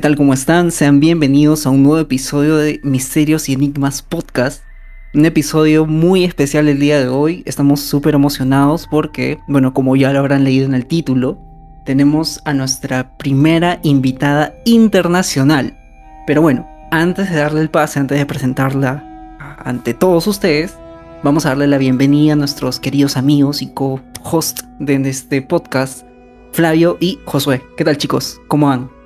¿qué tal? ¿Cómo están? Sean bienvenidos a un nuevo episodio de Misterios y Enigmas Podcast. Un episodio muy especial el día de hoy. Estamos súper emocionados porque, bueno, como ya lo habrán leído en el título, tenemos a nuestra primera invitada internacional. Pero bueno, antes de darle el pase, antes de presentarla ante todos ustedes, vamos a darle la bienvenida a nuestros queridos amigos y co-host de este podcast, Flavio y Josué. ¿Qué tal chicos? ¿Cómo van?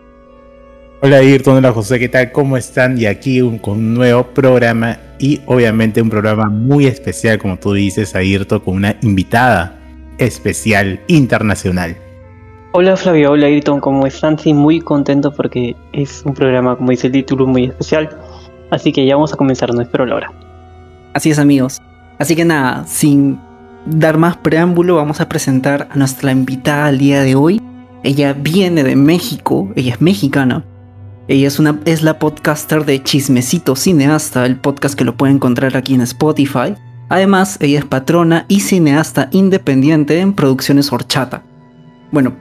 Hola Ayrton, hola José, ¿qué tal? ¿Cómo están? Y aquí con un nuevo programa y obviamente un programa muy especial, como tú dices, Ayrton, con una invitada especial internacional. Hola Flavio, hola Ayrton, ¿cómo están? Sí, muy contento porque es un programa, como dice el título, muy especial. Así que ya vamos a comenzar, no espero la hora. Así es amigos. Así que nada, sin dar más preámbulo, vamos a presentar a nuestra invitada al día de hoy. Ella viene de México, ella es mexicana. Ella es, una, es la podcaster de Chismecito Cineasta, el podcast que lo pueden encontrar aquí en Spotify. Además, ella es patrona y cineasta independiente en Producciones Horchata. Bueno,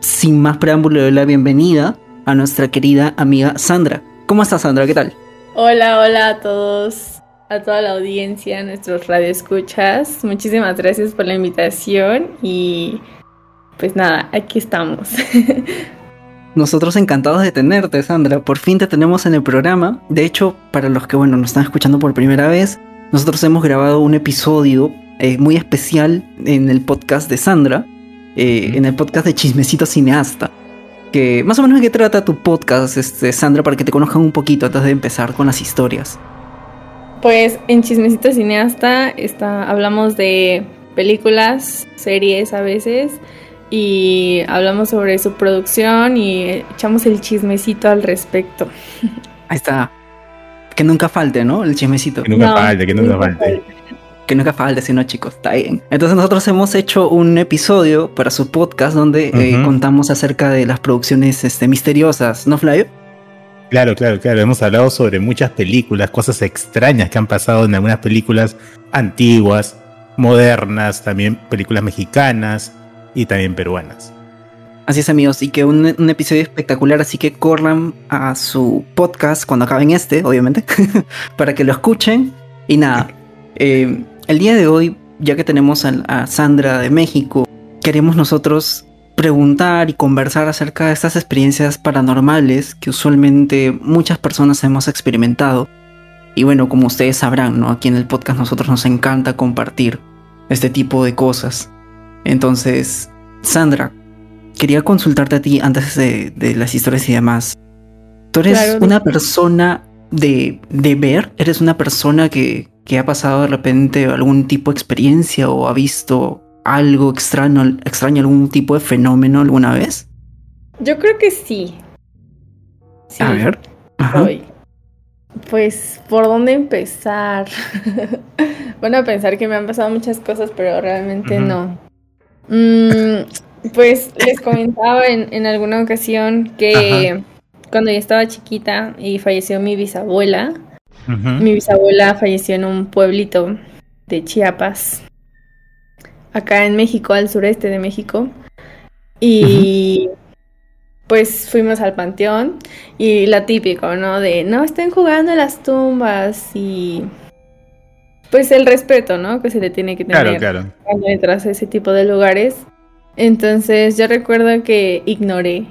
sin más preámbulo, le doy la bienvenida a nuestra querida amiga Sandra. ¿Cómo estás, Sandra? ¿Qué tal? Hola, hola a todos, a toda la audiencia, a nuestros radioescuchas. Muchísimas gracias por la invitación y pues nada, aquí estamos. Nosotros encantados de tenerte, Sandra. Por fin te tenemos en el programa. De hecho, para los que bueno nos están escuchando por primera vez, nosotros hemos grabado un episodio eh, muy especial en el podcast de Sandra, eh, en el podcast de Chismecito Cineasta. Que más o menos de qué trata tu podcast, este, Sandra, para que te conozcan un poquito antes de empezar con las historias. Pues en Chismecito Cineasta está, hablamos de películas, series a veces y hablamos sobre su producción y echamos el chismecito al respecto. Ahí está. Que nunca falte, ¿no? El chismecito. Que nunca falte, que nunca, falte. Que nunca falte, si no, chicos, está bien. Entonces nosotros hemos hecho un episodio para su podcast donde eh, contamos acerca de las producciones este, misteriosas, ¿no, Flavio? Claro, claro, claro. Hemos hablado sobre muchas películas, cosas extrañas que han pasado en algunas películas antiguas, modernas, también películas mexicanas, y también peruanas. Así es amigos, y que un, episodio espectacular, así que corran a su podcast cuando acaben este, obviamente, para que lo escuchen. Y nada, eh, el día de hoy, ya que tenemos a, Sandra de México, queremos nosotros preguntar y conversar acerca de estas experiencias paranormales que usualmente muchas personas hemos experimentado. Y bueno, como ustedes sabrán, ¿no? Aquí en el podcast nosotros nos encanta compartir este tipo de cosas. Entonces, Sandra, quería consultarte a ti antes de, las historias y demás. ¿Tú eres una persona de, ver? ¿Eres una persona que, ha pasado de repente algún tipo de experiencia o ha visto algo extraño, extraño algún tipo de fenómeno alguna vez? Yo creo que sí. A ver. Pues, ¿por dónde empezar? bueno, a pensar que me han pasado muchas cosas, pero realmente no. Mm, pues les comentaba en, alguna ocasión que cuando yo estaba chiquita y falleció mi bisabuela, mi bisabuela falleció en un pueblito de Chiapas, acá en México, al sureste de México. Y pues fuimos al panteón y la típico, ¿no? De no estén jugando en las tumbas y pues el respeto, ¿no? Que se le tiene que tener cuando entras a ese tipo de lugares. Entonces yo recuerdo que ignoré,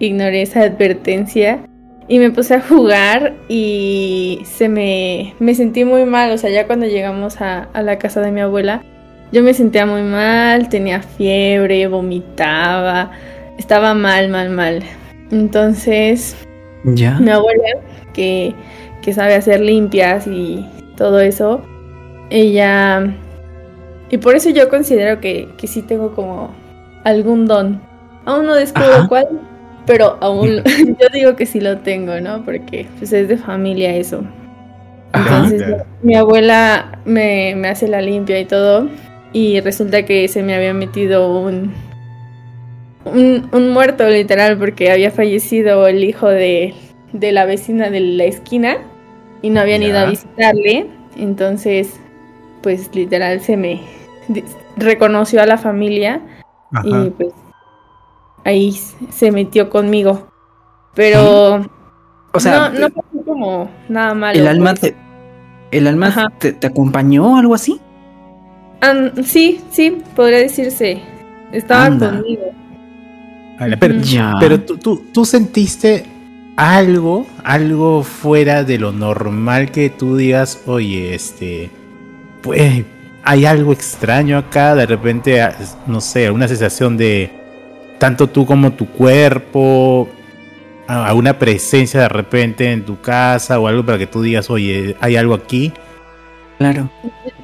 ignoré esa advertencia y me puse a jugar y se me, me sentí muy mal, o sea, ya cuando llegamos a, a la casa de mi abuela, yo me sentía muy mal, tenía fiebre, vomitaba, estaba mal, mal, mal. Entonces, ¿Ya? mi abuela, que, que sabe hacer limpias y todo eso, ella... Y por eso yo considero que, que sí tengo como algún don. Aún no descubro cuál, pero aún yo digo que sí lo tengo, ¿no? Porque pues es de familia eso. Entonces mi abuela me, me, hace la limpia y todo y resulta que se me había metido un, un, un muerto literal porque había fallecido el hijo de, de la vecina de la esquina y no habían ido a visitarle. Entonces pues literal se me reconoció a la familia y pues ahí se metió conmigo. Pero. O sea. No, no pasó como nada malo. ¿El alma, pues. te, el alma te, acompañó o algo así? sí, sí, podría decirse. Estaba conmigo. pero, pero tú, tú, tú sentiste algo, algo fuera de lo normal que tú digas, oye, este, pues hay algo extraño acá, de repente, ah, no sé, una sensación de tanto tú como tu cuerpo, alguna presencia de repente en tu casa o algo para que tú digas, oye, hay algo aquí. Claro.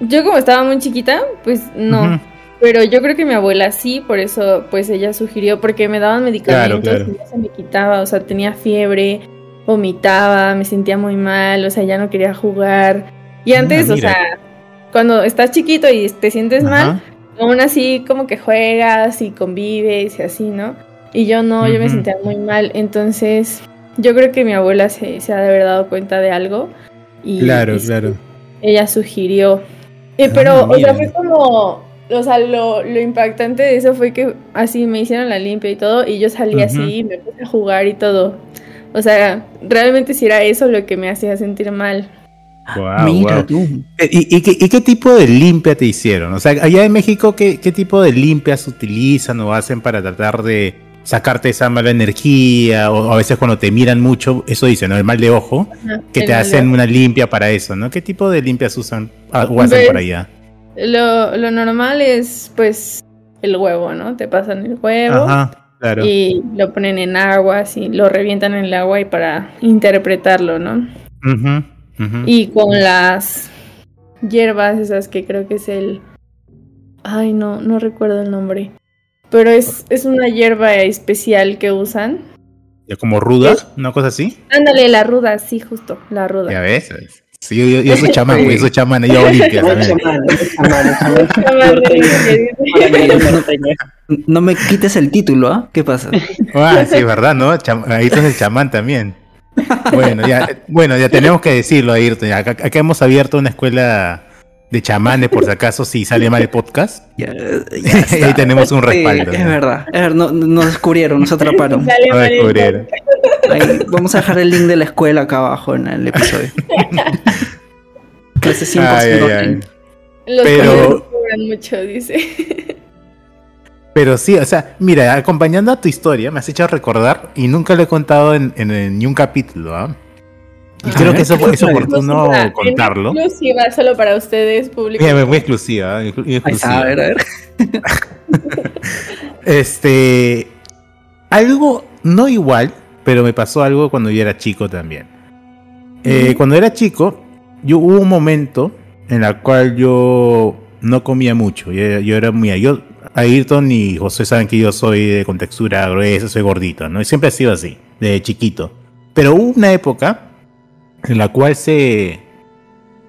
Yo como estaba muy chiquita, pues no. Pero yo creo que mi abuela sí, por eso pues ella sugirió, porque me daban medicamentos y ya se me quitaba, o sea, tenía fiebre, vomitaba, me sentía muy mal, o sea, ya no quería jugar. Y ah, antes, o sea, cuando estás chiquito y te sientes mal, aún así como que juegas y convives y así, ¿no? Y yo no, yo me sentía muy mal, entonces yo creo que mi abuela se, se ha de haber dado cuenta de algo. Y, claro, claro. Ella sugirió. Eh, pero, ah, o sea, fue como o sea, lo, lo, impactante de eso fue que así me hicieron la limpia y todo, y yo salí así y me puse a jugar y todo. O sea, realmente si era eso lo que me hacía sentir mal. Mira tú. Eh, ¿Y, qué, tipo de limpia te hicieron? O sea, allá en México, ¿qué, ¿qué tipo de limpias utilizan o hacen para tratar de sacarte esa mala energía? O a veces cuando te miran mucho, eso dicen, ¿no? El mal de ojo, que te hacen una limpia para eso, ¿no? ¿Qué tipo de limpias usan o hacen por allá? Lo, lo normal es, pues, el huevo, ¿no? Te pasan el huevo. Y lo ponen en agua, así, lo revientan en el agua y para interpretarlo, ¿no? Y con las hierbas esas que creo que es el... Ay, no, no recuerdo el nombre. Pero es, es una hierba especial que usan. ¿Ya como ruda? ¿Una cosa así? Ándale, la ruda, sí, justo, la ruda. Ya ves, Sí, yo, yo soy chamán, güey, soy chamán, yo Olimpia No me quites el título, ¿ah? ¿Qué pasa? Ah, sí, verdad, ¿no? Ahí es el chamán también. Bueno, ya, bueno, ya tenemos que decirlo, Ayrton. Acá, acá hemos abierto una escuela de chamanes, por si acaso, si sale mal el podcast. Ya, ahí tenemos un respaldo. es verdad, es verdad no, nos descubrieron, nos atraparon. Nos descubrieron. vamos a dejar el link de la escuela acá abajo en el episodio. Clase 5 Los pero mucho, dice. Pero sí, o sea, mira, acompañando a tu historia, me has hecho recordar, y nunca lo he contado en, en, ni un capítulo, ¿ah? Y creo que eso es oportuno contarlo. Exclusiva solo para ustedes, público. muy exclusiva. exclusiva. A ver, a ver. este. Algo no igual, pero me pasó algo cuando yo era chico también. Eh, cuando era chico, yo hubo un momento en el cual yo no comía mucho. Yo, era muy. Yo, Ayrton y José saben que yo soy de contextura gruesa, soy gordito, ¿no? Y siempre he sido así, de chiquito. Pero hubo una época en la cual se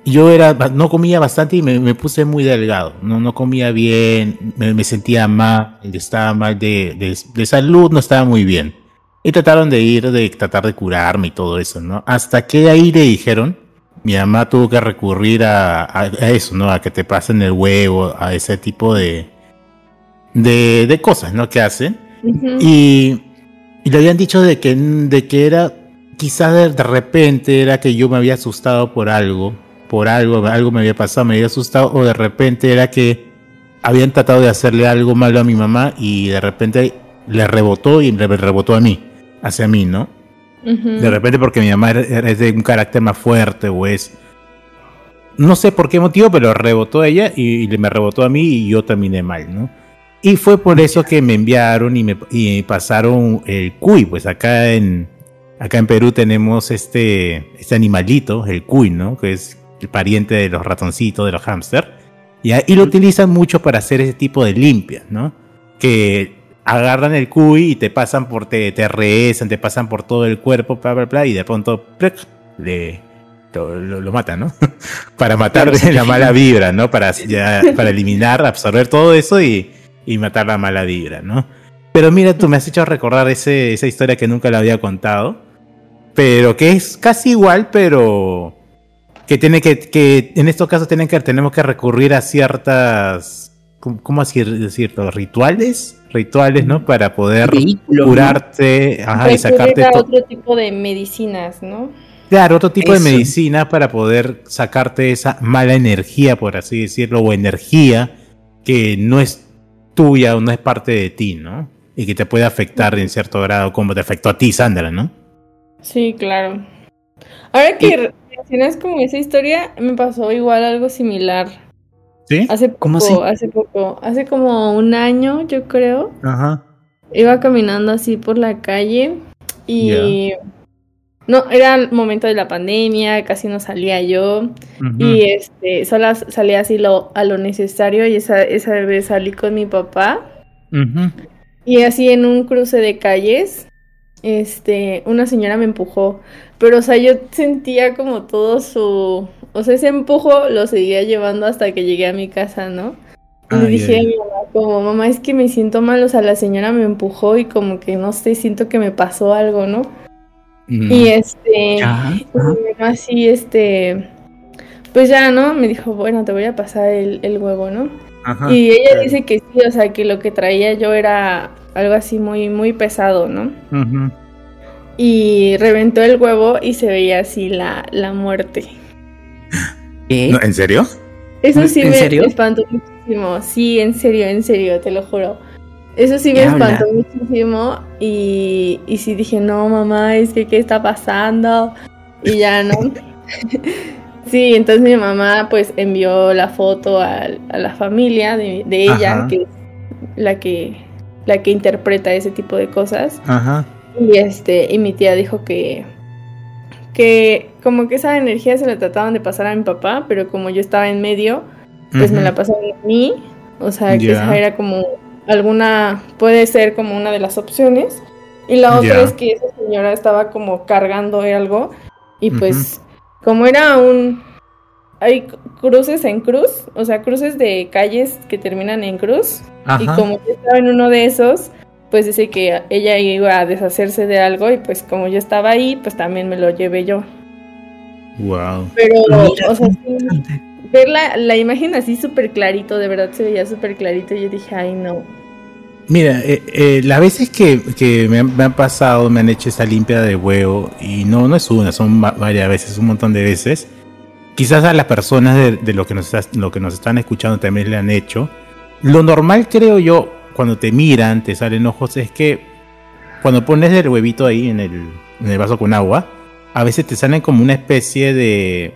yo era no comía bastante y me, puse muy delgado no no comía bien me, sentía mal estaba mal de, de, salud no estaba muy bien y trataron de ir de tratar de curarme y todo eso no hasta que ahí le dijeron mi mamá tuvo que recurrir a, a, eso no a que te pasen el huevo a ese tipo de de, de cosas no que hacen y, y le habían dicho de que de que era quizás de, repente era que yo me había asustado por algo, por algo, algo me había pasado, me había asustado, o de repente era que habían tratado de hacerle algo malo a mi mamá y de repente le rebotó y le rebotó a mí, hacia mí, ¿no? De repente porque mi mamá es de un carácter más fuerte o es... No sé por qué motivo, pero rebotó ella y, me rebotó a mí y yo terminé mal, ¿no? Y fue por eso que me enviaron y me y pasaron el cuy, pues acá en, Acá en Perú tenemos este, este animalito, el cuy, ¿no? Que es el pariente de los ratoncitos, de los hámster. Y, lo utilizan mucho para hacer ese tipo de limpias, ¿no? Que agarran el cuy y te pasan por, te, te te pasan por todo el cuerpo, bla, bla, bla, y de pronto le, lo, matan, ¿no? para matar la mala vibra, ¿no? Para, para eliminar, absorber todo eso y, y matar la mala vibra, ¿no? Pero mira, tú me has hecho recordar ese, esa historia que nunca la había contado pero que es casi igual, pero que tiene que, que en estos casos tienen que, tenemos que recurrir a ciertas, ¿cómo así decirlo? Rituales rituales, ¿no? Para poder Vehículos, ¿no? curarte ajá, y sacarte a otro tipo de medicinas, ¿no? Claro, otro tipo Eso. de medicina para poder sacarte esa mala energía, por así decirlo, o energía que no es tuya o no es parte de ti, ¿no? Y que te puede afectar en cierto grado, como te afectó a ti, Sandra, ¿no? Sí, claro. Ahora que mencionas como esa historia, me pasó igual algo similar. ¿Sí? Hace poco, ¿Cómo así? hace poco, hace como un año, yo creo. Ajá. Iba caminando así por la calle y no, era el momento de la pandemia, casi no salía yo. Y este, solo salía así lo, a lo necesario y esa, esa vez salí con mi papá. Y así en un cruce de calles, este, una señora me empujó, pero o sea, yo sentía como todo su, o sea, ese empujo lo seguía llevando hasta que llegué a mi casa, ¿no? Y Ay, dije a mi mamá, como, mamá, es que me siento mal, o sea, la señora me empujó y como que, no sé, siento que me pasó algo, ¿no? Mm. Y este, Ya, y ajá. mi mamá así, este, pues ya, ¿no? Me dijo, bueno, te voy a pasar el, el huevo, ¿no? Ajá. Y ella Claro. dice que sí, o sea, que lo que traía yo era algo así muy, muy pesado, ¿no? Ujú. Y reventó el huevo y se veía así la, la muerte. ¿Qué? No, ¿En serio? Eso sí ¿En me serio? espantó muchísimo. Sí, en serio, en serio, te lo juro. Eso sí me espantó muchísimo. Y, y sí dije, no, mamá, es que, ¿qué está pasando? Y ya, ¿no? sí, entonces mi mamá pues envió la foto al- a, la familia de, de ella, Ajá. que es la que, la que interpreta ese tipo de cosas. Ajá. Y este, y mi tía dijo que, que como que esa energía se la trataban de pasar a mi papá, pero como yo estaba en medio, pues me la pasaron a mí. O sea, que esa era como alguna, puede ser como una de las opciones. Y la otra Ya. es que esa señora estaba como cargando algo. Y pues, como era un. Hay cruces en cruz, o sea, cruces de calles que terminan en cruz. Y Ajá. como yo estaba en uno de esos, pues dice que ella iba a deshacerse de algo. Y pues, como yo estaba ahí, pues también me lo llevé yo. Wow. Pero, o sea, sí, ver la, la imagen así súper clarito, de verdad se veía súper clarito. Y yo dije, ay, no. Mira, eh, eh, las veces que, que me, han, pasado, me han hecho esta limpia de huevo, y no, no es una, son va- varias veces, un montón de veces. Quizás a las personas de, lo, que nos estás- lo que nos están escuchando también le han hecho. Lo normal, creo yo, cuando te miran, te salen ojos, es que cuando pones el huevito ahí en el, en el vaso con agua, a veces te salen como una especie de.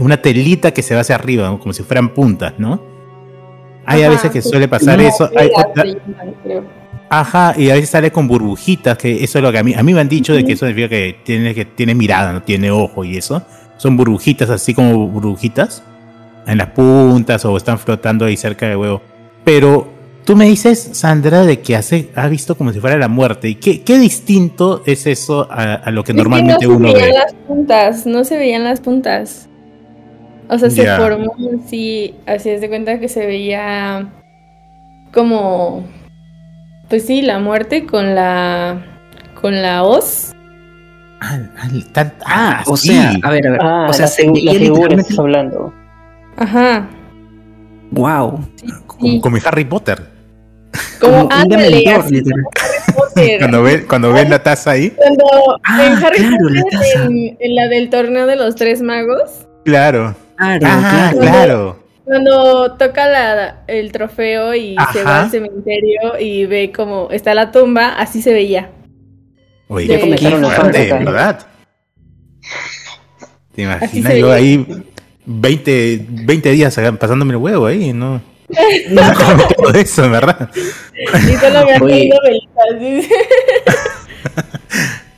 una telita que se va hacia arriba, como si fueran puntas, ¿no? Hay a Ajá, veces que sí. suele pasar No, eso. Hay creo. Ajá, y a veces sale con burbujitas, que eso es lo que a mí, a mí me han dicho de que eso significa que tiene, que tiene mirada, no tiene ojo y eso. Son burbujitas, así como burbujitas, en las puntas o están flotando ahí cerca del huevo. Pero tú me dices, Sandra, de que hace, ha visto como si fuera la muerte. ¿Y qué, qué distinto es eso a, a lo que Es normalmente no uno se veían ve? las puntas, no se veían las puntas. O sea, se formó así, así es de cuenta que se veía como, pues sí, la muerte con la, con la hoz. Ah, ah, Ah, o sí. sea, a ver, a ver. Ah, o sea, la, se la literalmente. hablando. Ajá. Wow. como, como en Harry Potter. Como, un ándale, dementor, así literal. como Harry Potter. Cuando ven, cuando ven la taza ahí, Cuando Ah, en Harry claro, la Potter, taza. en, en la del torneo de los tres magos, claro. Claro, Ah, claro. claro. Cuando toca la, el trofeo y se Ajá. va al cementerio y ve como está la tumba, así se veía. Oye, Ya qué comenzaron los fuerte. ¿verdad? ¿Te imaginas se yo veía. ahí 20, 20 días pasándome el huevo ahí? No. No como todo eso, ¿verdad? Y solo me han Oye. caído velitas. dice.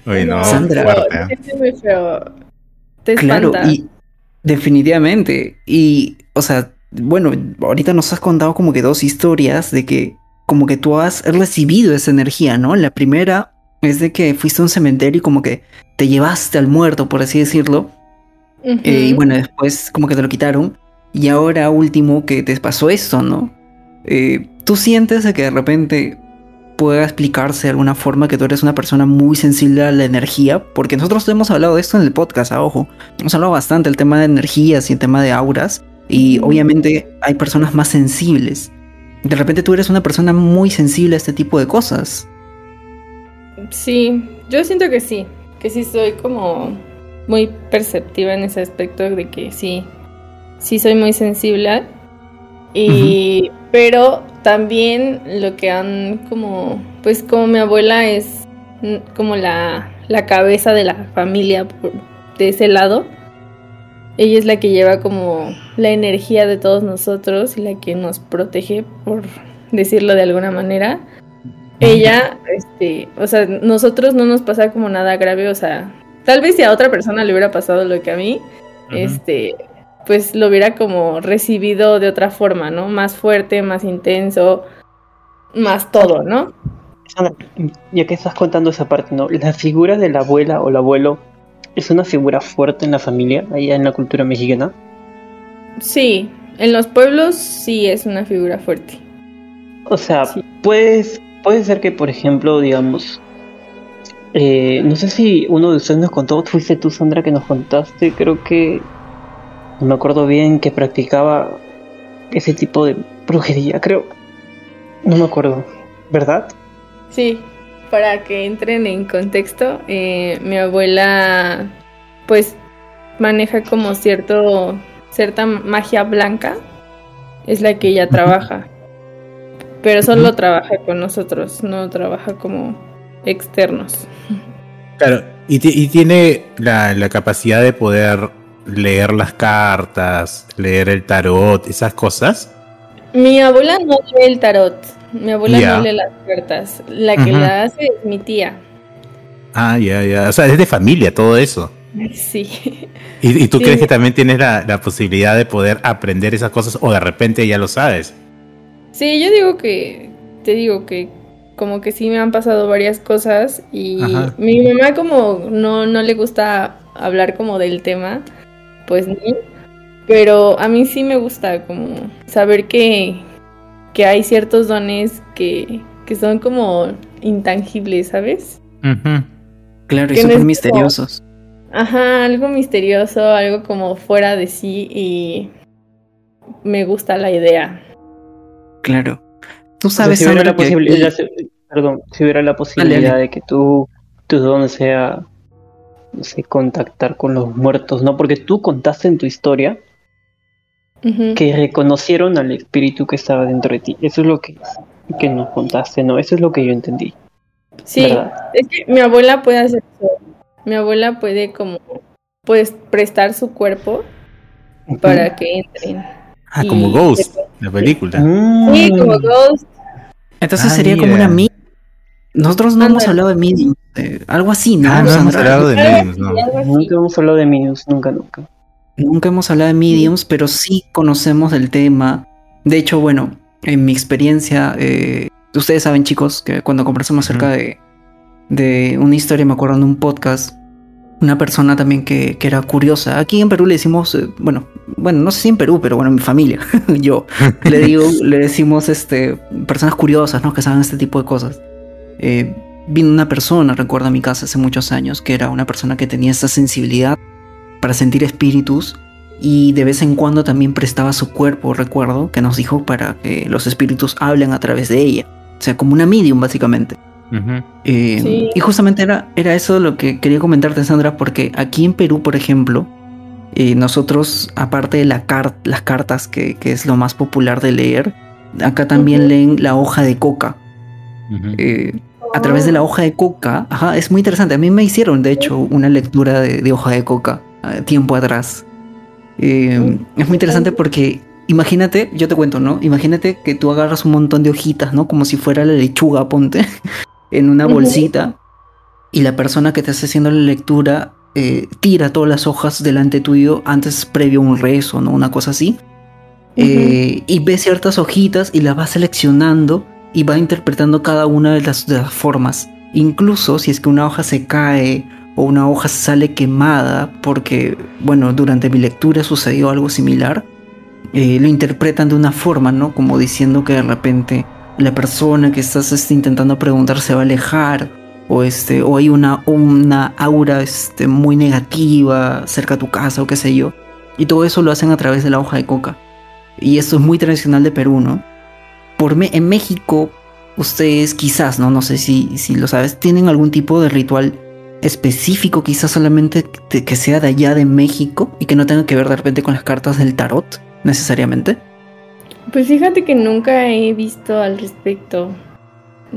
Oye, no, Sandra. fuerte. Es muy feo. Te Claro, espanta. y definitivamente. Y, o sea, bueno, ahorita nos has contado como que dos historias de que como que tú has recibido esa energía, ¿no? La primera es de que fuiste a un cementerio y como que te llevaste al muerto, por así decirlo. Eh, y bueno, después como que te lo quitaron. Y ahora último que te pasó esto, ¿no? Eh, ¿Tú sientes de que de repente pueda explicarse de alguna forma que tú eres una persona muy sensible a la energía? Porque nosotros hemos hablado de esto en el podcast, a ojo. Hemos hablado bastante del tema de energías y el tema de auras. Y obviamente hay personas más sensibles. de repente tú eres una persona muy sensible a este tipo de cosas. Sí, yo siento que sí, que sí soy como muy perceptiva en ese aspecto de que sí, sí soy muy sensible. Y, pero también lo que han como, pues como mi abuela es como la, la cabeza de la familia de ese lado, ella es la que lleva como la energía de todos nosotros y la que nos protege, por decirlo de alguna manera. Ella, este, o sea, nosotros no nos pasa como nada grave, o sea, tal vez si a otra persona le hubiera pasado lo que a mí, este, pues lo hubiera como recibido de otra forma, ¿no? Más fuerte, más intenso, más todo, ¿no? Ya que estás contando esa parte, ¿no? La figura de la abuela o el abuelo es una figura fuerte en la familia, allá en la cultura mexicana. Sí, en los pueblos sí es una figura fuerte. O sea, puedes, puede ser que, por ejemplo, digamos, eh, no sé si uno de ustedes nos contó, fuiste tú, Sandra, que nos contaste, creo que, no me acuerdo bien, que practicaba ese tipo de brujería, creo. No me acuerdo, ¿verdad? Sí, para que entren en contexto, eh, mi abuela pues maneja como cierto cierta magia blanca, es la que ella trabaja, pero solo trabaja con nosotros, no trabaja como externos. Claro, y, tiene la, la capacidad de poder leer las cartas, leer el tarot, esas cosas. Mi abuela no lee el tarot, mi abuela no lee las cartas. La que la hace es mi tía. Ah, ya, ya. O sea, es de familia todo eso. Sí. ¿Y, tú crees que también tienes la, posibilidad de poder aprender esas cosas o de repente ya lo sabes? Sí, yo digo que, te digo que como que sí me han pasado varias cosas y mi mamá como no, no le gusta hablar como del tema, pues no. Pero a mí sí me gusta como saber que, que hay ciertos dones que, son como intangibles, ¿sabes? Claro, y súper misteriosos. Ajá, algo misterioso, algo como fuera de sí y me gusta la idea. Claro. Tú sabes, si hubiera la posibilidad, perdón, si hubiera la posibilidad de que tú, tu don sea, no sé, contactar con los muertos, ¿no? Porque tú contaste en tu historia que reconocieron al espíritu que estaba dentro de ti. Eso es lo que, que nos contaste, ¿no? Eso es lo que yo entendí. Sí, es que mi abuela puede hacer eso. Mi abuela puede como, pues, prestar su cuerpo para que entren. Ah, como Ghost, la película. Sí, como mm. Ghost. Entonces sería ah, como una medium. Nosotros no hemos hablado de medium, algo así, ¿no? Ah, no hemos hablado de no. Nunca hemos hablado de mediums, nunca, nunca. Nunca hemos hablado de mediums, pero sí conocemos el tema. De hecho, bueno, en mi experiencia, eh, ustedes saben, chicos, que cuando conversamos acerca de, de una historia, me acuerdo de un podcast, una persona también que, que, era curiosa. Aquí en Perú le decimos, eh, bueno, bueno, no sé si en Perú, pero bueno, en mi familia, yo le digo, le decimos, este, personas curiosas, ¿no? Que saben este tipo de cosas. Eh, vino una persona, recuerdo a mi casa hace muchos años, que era una persona que tenía esta sensibilidad para sentir espíritus y de vez en cuando también prestaba su cuerpo, recuerdo, que nos dijo para que los espíritus hablen a través de ella. O sea, como una medium básicamente. Eh, y justamente era, era eso lo que quería comentarte, Sandra, porque aquí en Perú, por ejemplo, eh, nosotros, aparte de la las cartas, que, es lo más popular de leer, acá también leen la hoja de coca. Eh, a través de la hoja de coca, ajá, es muy interesante. A mí me hicieron, de hecho, una lectura de hoja de coca tiempo atrás. Eh, es muy interesante porque imagínate, yo te cuento, ¿no? Imagínate que tú agarras un montón de hojitas, ¿no? Como si fuera la lechuga, ponte, en una bolsita, y la persona que te está haciendo la lectura eh, tira todas las hojas delante tuyo antes previo a un rezo, ¿no? Una cosa así. Eh, y ve ciertas hojitas y las va seleccionando y va interpretando cada una de las, formas. Incluso si es que una hoja se cae o una hoja sale quemada porque, bueno, durante mi lectura sucedió algo similar, eh, lo interpretan de una forma, ¿no? Como diciendo que de repente la persona que estás este, intentando preguntar se va a alejar o este o hay una, una aura este, muy negativa cerca de tu casa o qué sé yo. Y todo eso lo hacen a través de la hoja de coca. Y esto es muy tradicional de Perú, ¿no? Por en México, ustedes quizás, ¿no? No sé si, si lo sabes, tienen algún tipo de ritual específico, quizás solamente que sea de allá de México y que no tenga que ver de repente con las cartas del tarot, necesariamente. Pues fíjate que nunca he visto al respecto.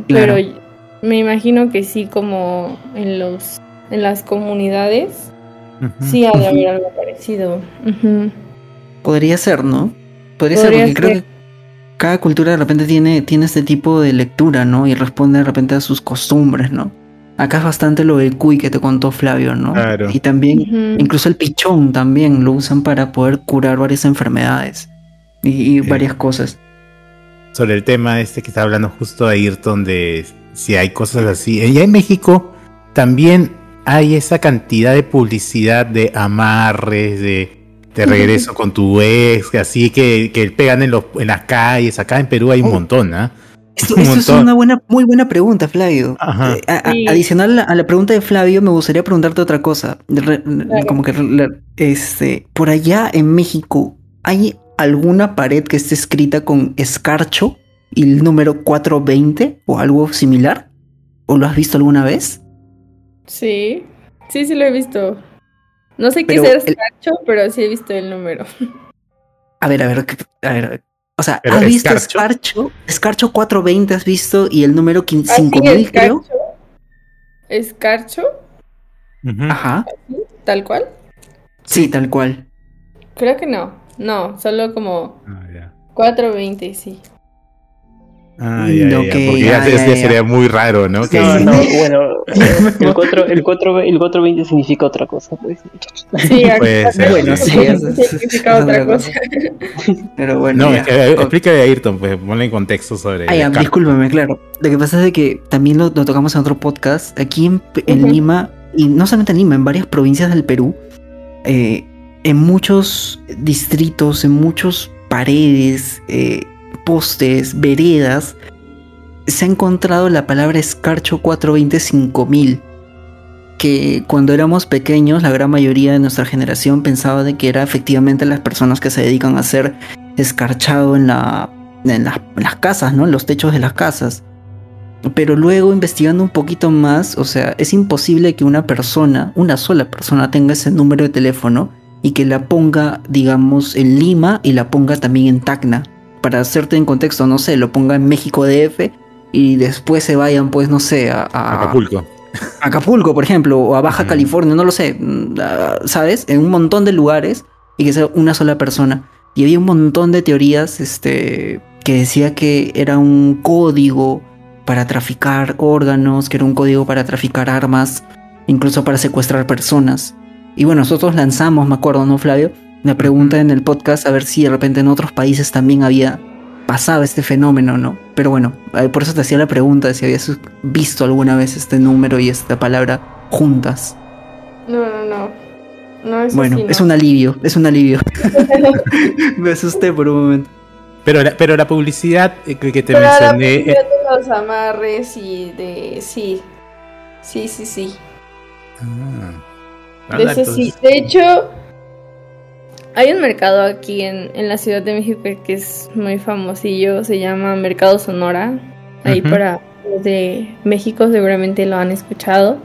Pero me imagino que sí, como en los en las comunidades, sí ha de haber algo parecido. Podría ser, ¿no? Podría, ser, porque creo que cada cultura de repente tiene, tiene este tipo de lectura, ¿no? Y responde de repente a sus costumbres, ¿no? Acá es bastante lo del cuy que te contó Flavio, ¿no? Claro. Y también, incluso el pichón también lo usan para poder curar varias enfermedades y, varias cosas. Sobre el tema este que está hablando justo Ayrton de si hay cosas así. Y en México también hay esa cantidad de publicidad de amarres, de, regreso con tu ex, así que, que pegan en, los, en las calles. Acá en Perú hay un oh. montón, ¿ah? Esto, es una buena, muy buena pregunta, Flavio. Eh, adicional a la pregunta de Flavio, me gustaría preguntarte otra cosa. Como que este, por allá en México, ¿hay alguna pared que esté escrita con escarcho y el número 420 o algo similar? ¿O lo has visto alguna vez? Sí, sí, sí lo he visto. No sé qué es escarcho, pero sí he visto el número. A ver, a ver, a ver. O sea, ¿has visto escarcho? Escarcho 420 has visto y el número 5000, ah, creo. ¿Escarcho? Ajá. ¿Tal cual? Sí, tal cual. Creo que no. No, solo como 420, sí. Ah, ya, ya, porque ya, sería muy raro, ¿no? No, no, bueno, el, 4, el, 4, el 420 significa otra cosa, pues. Sí, pues, bueno, sí, significa otra cosa. Pero bueno. No, ya. explícale a Ayrton, pues, ponle en contexto sobre. Ay, ya, discúlpame, claro. Lo que pasa es que también lo, lo tocamos en otro podcast. Aquí en, en Lima, y no solamente en Lima, en varias provincias del Perú, eh, en muchos distritos, en muchos paredes, eh, postes, veredas, se ha encontrado la palabra escarcho 420 que cuando éramos pequeños la gran mayoría de nuestra generación pensaba de que era efectivamente las personas que se dedican a hacer escarchado en, la, en, las casas, ¿no? En los techos de las casas. Pero luego investigando un poquito más, o sea, es imposible que una persona, una sola persona tenga ese número de teléfono y que la ponga, digamos, en Lima y la ponga también en Tacna. Para hacerte en contexto, no sé, lo ponga en México DF y después se vayan, pues, no sé, a, Acapulco. Acapulco, por ejemplo, o a Baja California, no lo sé, mm, ¿sabes? En un montón de lugares y que sea una sola persona. Y había un montón de teorías este, que decía que era un código para traficar órganos, que era un código para traficar armas, incluso para secuestrar personas. Y bueno, nosotros lanzamos, me acuerdo, ¿no, Flavio? Una pregunta en el podcast a ver si de repente en otros países también había pasado este fenómeno, ¿no? Pero bueno, eh, por eso te hacía la pregunta de si habías visto alguna vez este número y esta palabra juntas. No, no, no. no es bueno, es un alivio, es un alivio. me asusté por un momento. Pero la, pero la publicidad que, te pero mencioné. La de los amarres y de. Sí. Sí, sí, sí. Ah. De sí. De hecho, hay un mercado aquí en, la Ciudad de México que es muy famosillo, se llama Mercado Sonora. Ahí para los de México seguramente lo han escuchado.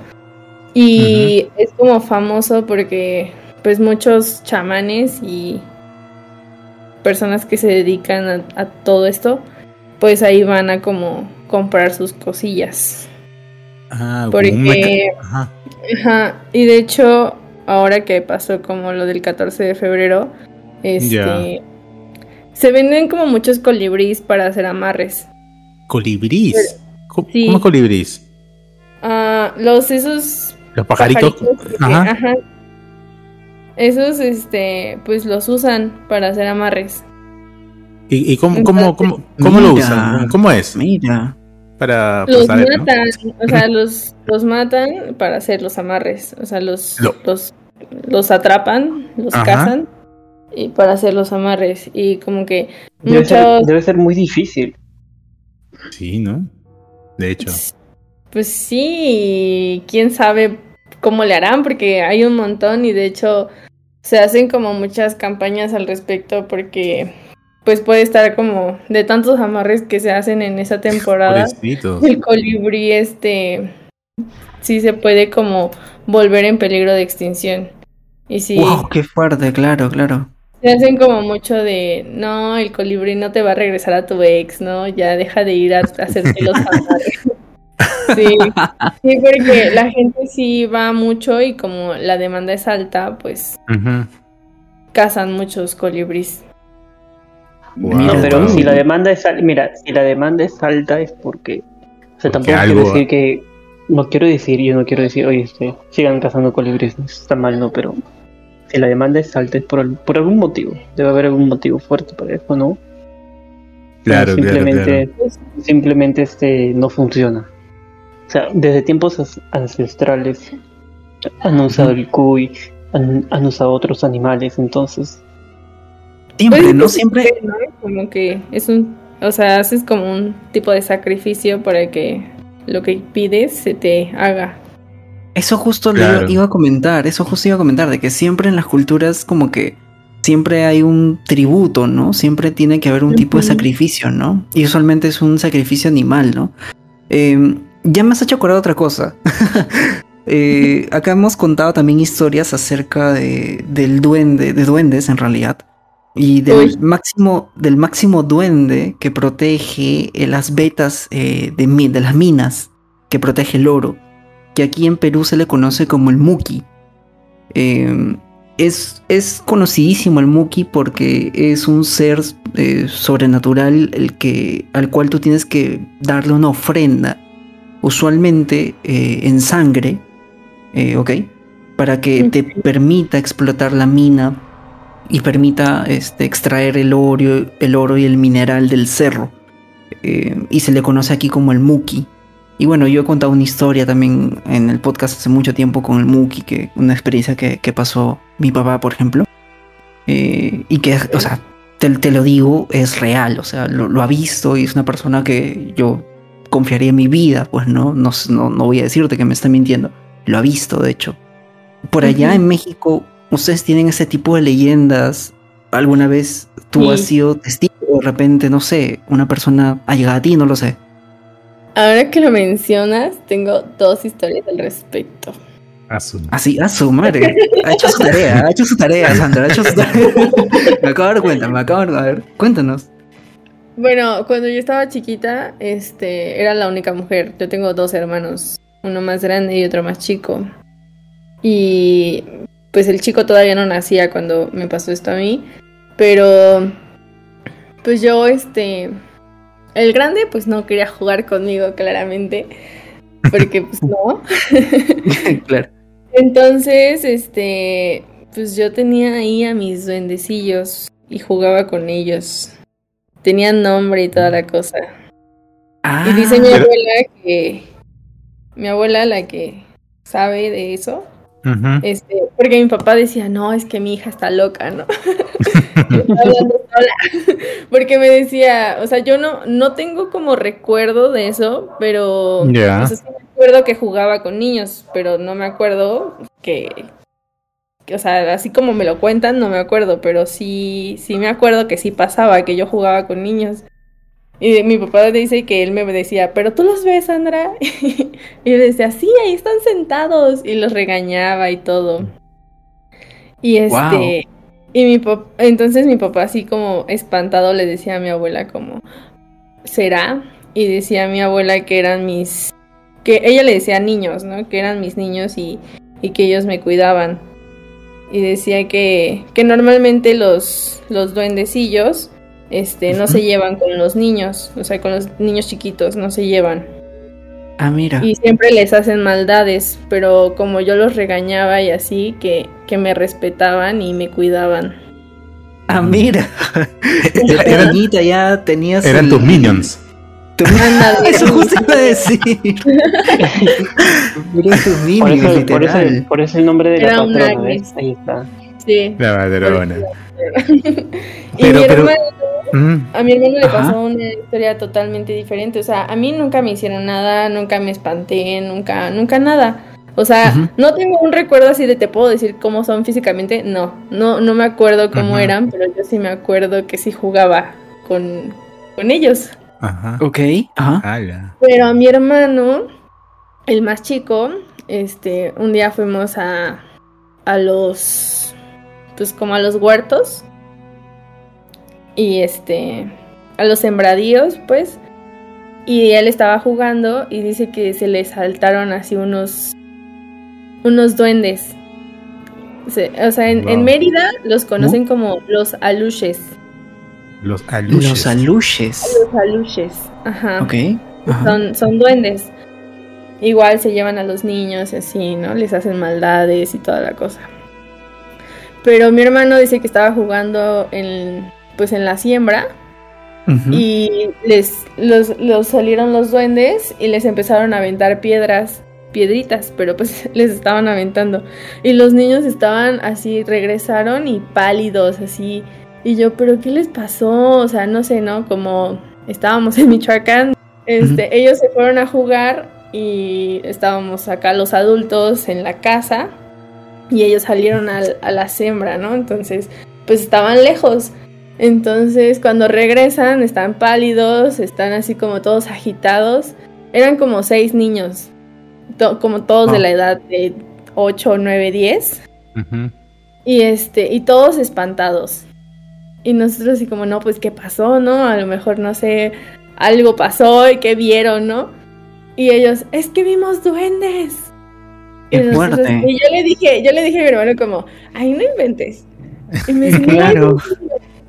Y es como famoso porque pues muchos chamanes y personas que se dedican a, todo esto, pues ahí van a como comprar sus cosillas. Ah, porque... Ajá. Ajá, y de hecho, ahora que pasó como lo del 14 de febrero, este, se venden como muchos colibrís para hacer amarres. ¿Colibrís? ¿Cómo, colibrís? Ah, los esos... Los pajaritos. ajá. Esos, este, pues los usan para hacer amarres. ¿Y, cómo, cómo, cómo, lo usan? ¿Cómo es? Mira para los matan, o sea, los, los matan para hacer los amarres, o sea, los, los, los atrapan, los cazan y para hacer los amarres y como que debe, ser, debe ser muy difícil. Sí, ¿no? De hecho. Pues sí, quién sabe cómo le harán porque hay un montón y de hecho se hacen como muchas campañas al respecto porque pues puede estar como de tantos amarres que se hacen en esa temporada. El colibrí, este, sí se puede como volver en peligro de extinción. Y sí. ¡Wow! ¡Qué fuerte! Claro, claro. Se hacen como mucho de, no, el colibrí no te va a regresar a tu ex, ¿no? Ya deja de ir a, hacerte los amarres. Sí, sí, porque la gente sí va mucho y como la demanda es alta, pues cazan muchos colibríes. No, pero si la demanda es mira, si la demanda es alta es porque, o sea, tampoco quiero decir que, no quiero decir, yo no quiero decir, oye, este, sigan cazando colibríes, está mal, no, pero si la demanda es alta es por, por algún motivo, debe haber algún motivo fuerte para eso, ¿no? Claro, simplemente, simplemente este no funciona. O sea, desde tiempos ancestrales han usado el cuy, han, usado otros animales, entonces. Siempre, pues, ¿no? Siempre. Como que es un. O sea, haces como un tipo de sacrificio para que lo que pides se te haga. Eso justo le iba a comentar, eso justo iba a comentar, de que siempre en las culturas como que siempre hay un tributo, ¿no? Siempre tiene que haber un tipo de sacrificio, ¿no? Y usualmente es un sacrificio animal, ¿no? Eh, ya me has hecho acordar otra cosa. Eh, acá hemos contado también historias acerca de, del duende, de duendes en realidad. Y del máximo, del máximo duende que protege eh, las vetas eh, de, de, las minas, que protege el oro. Que aquí en Perú se le conoce como el Muki. Em, es, es, conocidísimo el Muki porque es un ser sobrenatural el que, al cual tú tienes que darle una ofrenda usualmente eh, en sangre, eh, ¿ok? Para que te permita explotar la mina y permita este, extraer el oro, el oro y el mineral del cerro. Eh, y se le conoce aquí como el Muki. Y bueno, yo he contado una historia también en el podcast hace mucho tiempo con el Muki, que una experiencia que, pasó mi papá, por ejemplo. y que, o sea, te, lo digo, es real, o sea, lo, ha visto y es una persona que yo confiaría en mi vida, pues no, no, no, voy a decirte que me está mintiendo. Lo ha visto, de hecho. Por allá en México, ¿ustedes tienen ese tipo de leyendas? ¿Alguna vez tú has sido testigo o de repente, no sé, una persona ha llegado a ti? No lo sé. Ahora que lo mencionas, tengo dos historias al respecto. Así, a su madre. Ha hecho su tarea, ha hecho su tarea, Sandra, ha hecho su tarea. me acabo de dar cuenta, me acabo de dar. Cuéntanos. Bueno, cuando yo estaba chiquita, este, era la única mujer. Yo tengo dos hermanos, uno más grande y otro más chico. Y pues el chico todavía no nacía cuando me pasó esto a mí, pero pues yo este el grande pues no quería jugar conmigo claramente, porque pues no. claro. Entonces, este, pues yo tenía ahí a mis duendecillos y jugaba con ellos. Tenían nombre y toda la cosa. y dice mi ah. abuela que. Mi abuela, la que sabe de eso. Este, porque mi papá decía, no, es que mi hija está loca, ¿no? porque me decía, o sea, yo no, no tengo como recuerdo de eso, pero sí me acuerdo que jugaba con niños, pero no me acuerdo que, o sea, así como me lo cuentan, no me acuerdo, pero sí, sí me acuerdo que sí pasaba, que yo jugaba con niños. Y mi papá dice que él me decía, pero tú los ves, Sandra. y yo le decía, sí, ahí están sentados. Y los regañaba y todo. Y este. Y mi papá, entonces mi papá así como espantado le decía a mi abuela como, ¿será? Y decía a mi abuela que eran mis, que ella le decía niños, ¿no? Que eran mis niños y, y que ellos me cuidaban y decía que, que normalmente los, los duendecillos este, no se llevan con los niños, o sea, con los niños chiquitos, no se llevan. Ah, mira. Y siempre les hacen maldades, pero como yo los regañaba y así, que, que me respetaban y me cuidaban. Ah, mira. Era, ya tenías. Eran tus minions. Eso justo iba a decir. por, eso, por, eso, por eso el nombre de la patrona, Ahí está. Sí. La patrona. y pero, mi hermano, mm. a mi hermano le pasó una historia totalmente diferente. O sea, a mí nunca me hicieron nada, nunca me espanté, nunca, nunca nada. O sea, no tengo un recuerdo así de te puedo decir cómo son físicamente, no, no, no me acuerdo cómo eran, pero yo sí me acuerdo que sí jugaba con, con ellos. Ajá. Ok, ajá. Pero a mi hermano, el más chico, este, un día fuimos a, a los, pues como a los huertos y este, a los sembradíos, pues, y él estaba jugando y dice que se le saltaron así unos unos duendes. O sea, en, Mérida los conocen como los aluches. Los aluches. Los aluches. Los aluches, ajá. Ok. Son, son duendes. Igual se llevan a los niños y así, ¿no? Les hacen maldades y toda la cosa. Pero mi hermano dice que estaba jugando en, pues en la siembra y les los, los, salieron los duendes y les empezaron a aventar piedras piedritas, pero pues les estaban aventando. Y los niños estaban así, regresaron y pálidos, así. Y yo, ¿pero qué les pasó? O sea, no sé, ¿no? Como estábamos en Michoacán, este, ellos se fueron a jugar y estábamos acá los adultos en la casa y ellos salieron a, a la sembra, ¿no? Entonces, pues estaban lejos. Entonces, cuando regresan, están pálidos, están así como todos agitados. Eran como seis niños como todos de la edad de 8, 9, 10. Y este, y todos espantados. Y nosotros así como, no, pues qué pasó, ¿no? A lo mejor, no sé, algo pasó y qué vieron, ¿no? Y ellos, es que vimos duendes. Y, yo le dije, yo le dije a mi hermano como, ay, no inventes. Y me dice, claro.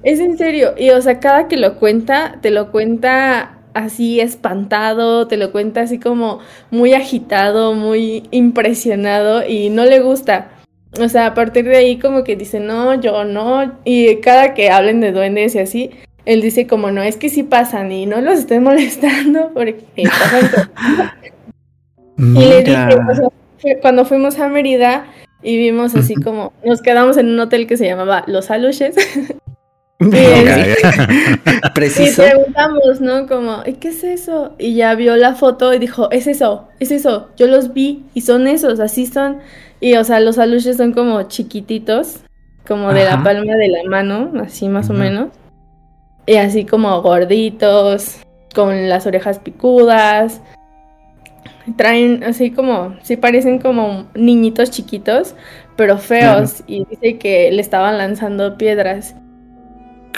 es en serio. Y o sea, cada que lo cuenta, te lo cuenta así espantado, te lo cuenta así como muy agitado, muy impresionado y no le gusta. O sea, a partir de ahí como que dice, no, yo no. Y cada que hablen de duendes y así, él dice como, no, es que sí pasan y no los estoy molestando porque pasan. y le dije, cuando fuimos a Mérida y vimos así como, nos quedamos en un hotel que se llamaba Los Aluches. Preciso. Y preguntamos, ¿no? Como, ¿qué es eso? Y ya vio la foto y dijo, es eso, es eso, yo los vi y son esos, así son. Y o sea, los aluches son como chiquititos, como de la palma de la mano, así más o menos. Y así como gorditos, con las orejas picudas. Traen así como, sí parecen como niñitos chiquitos, pero feos. Y dice que le estaban lanzando piedras.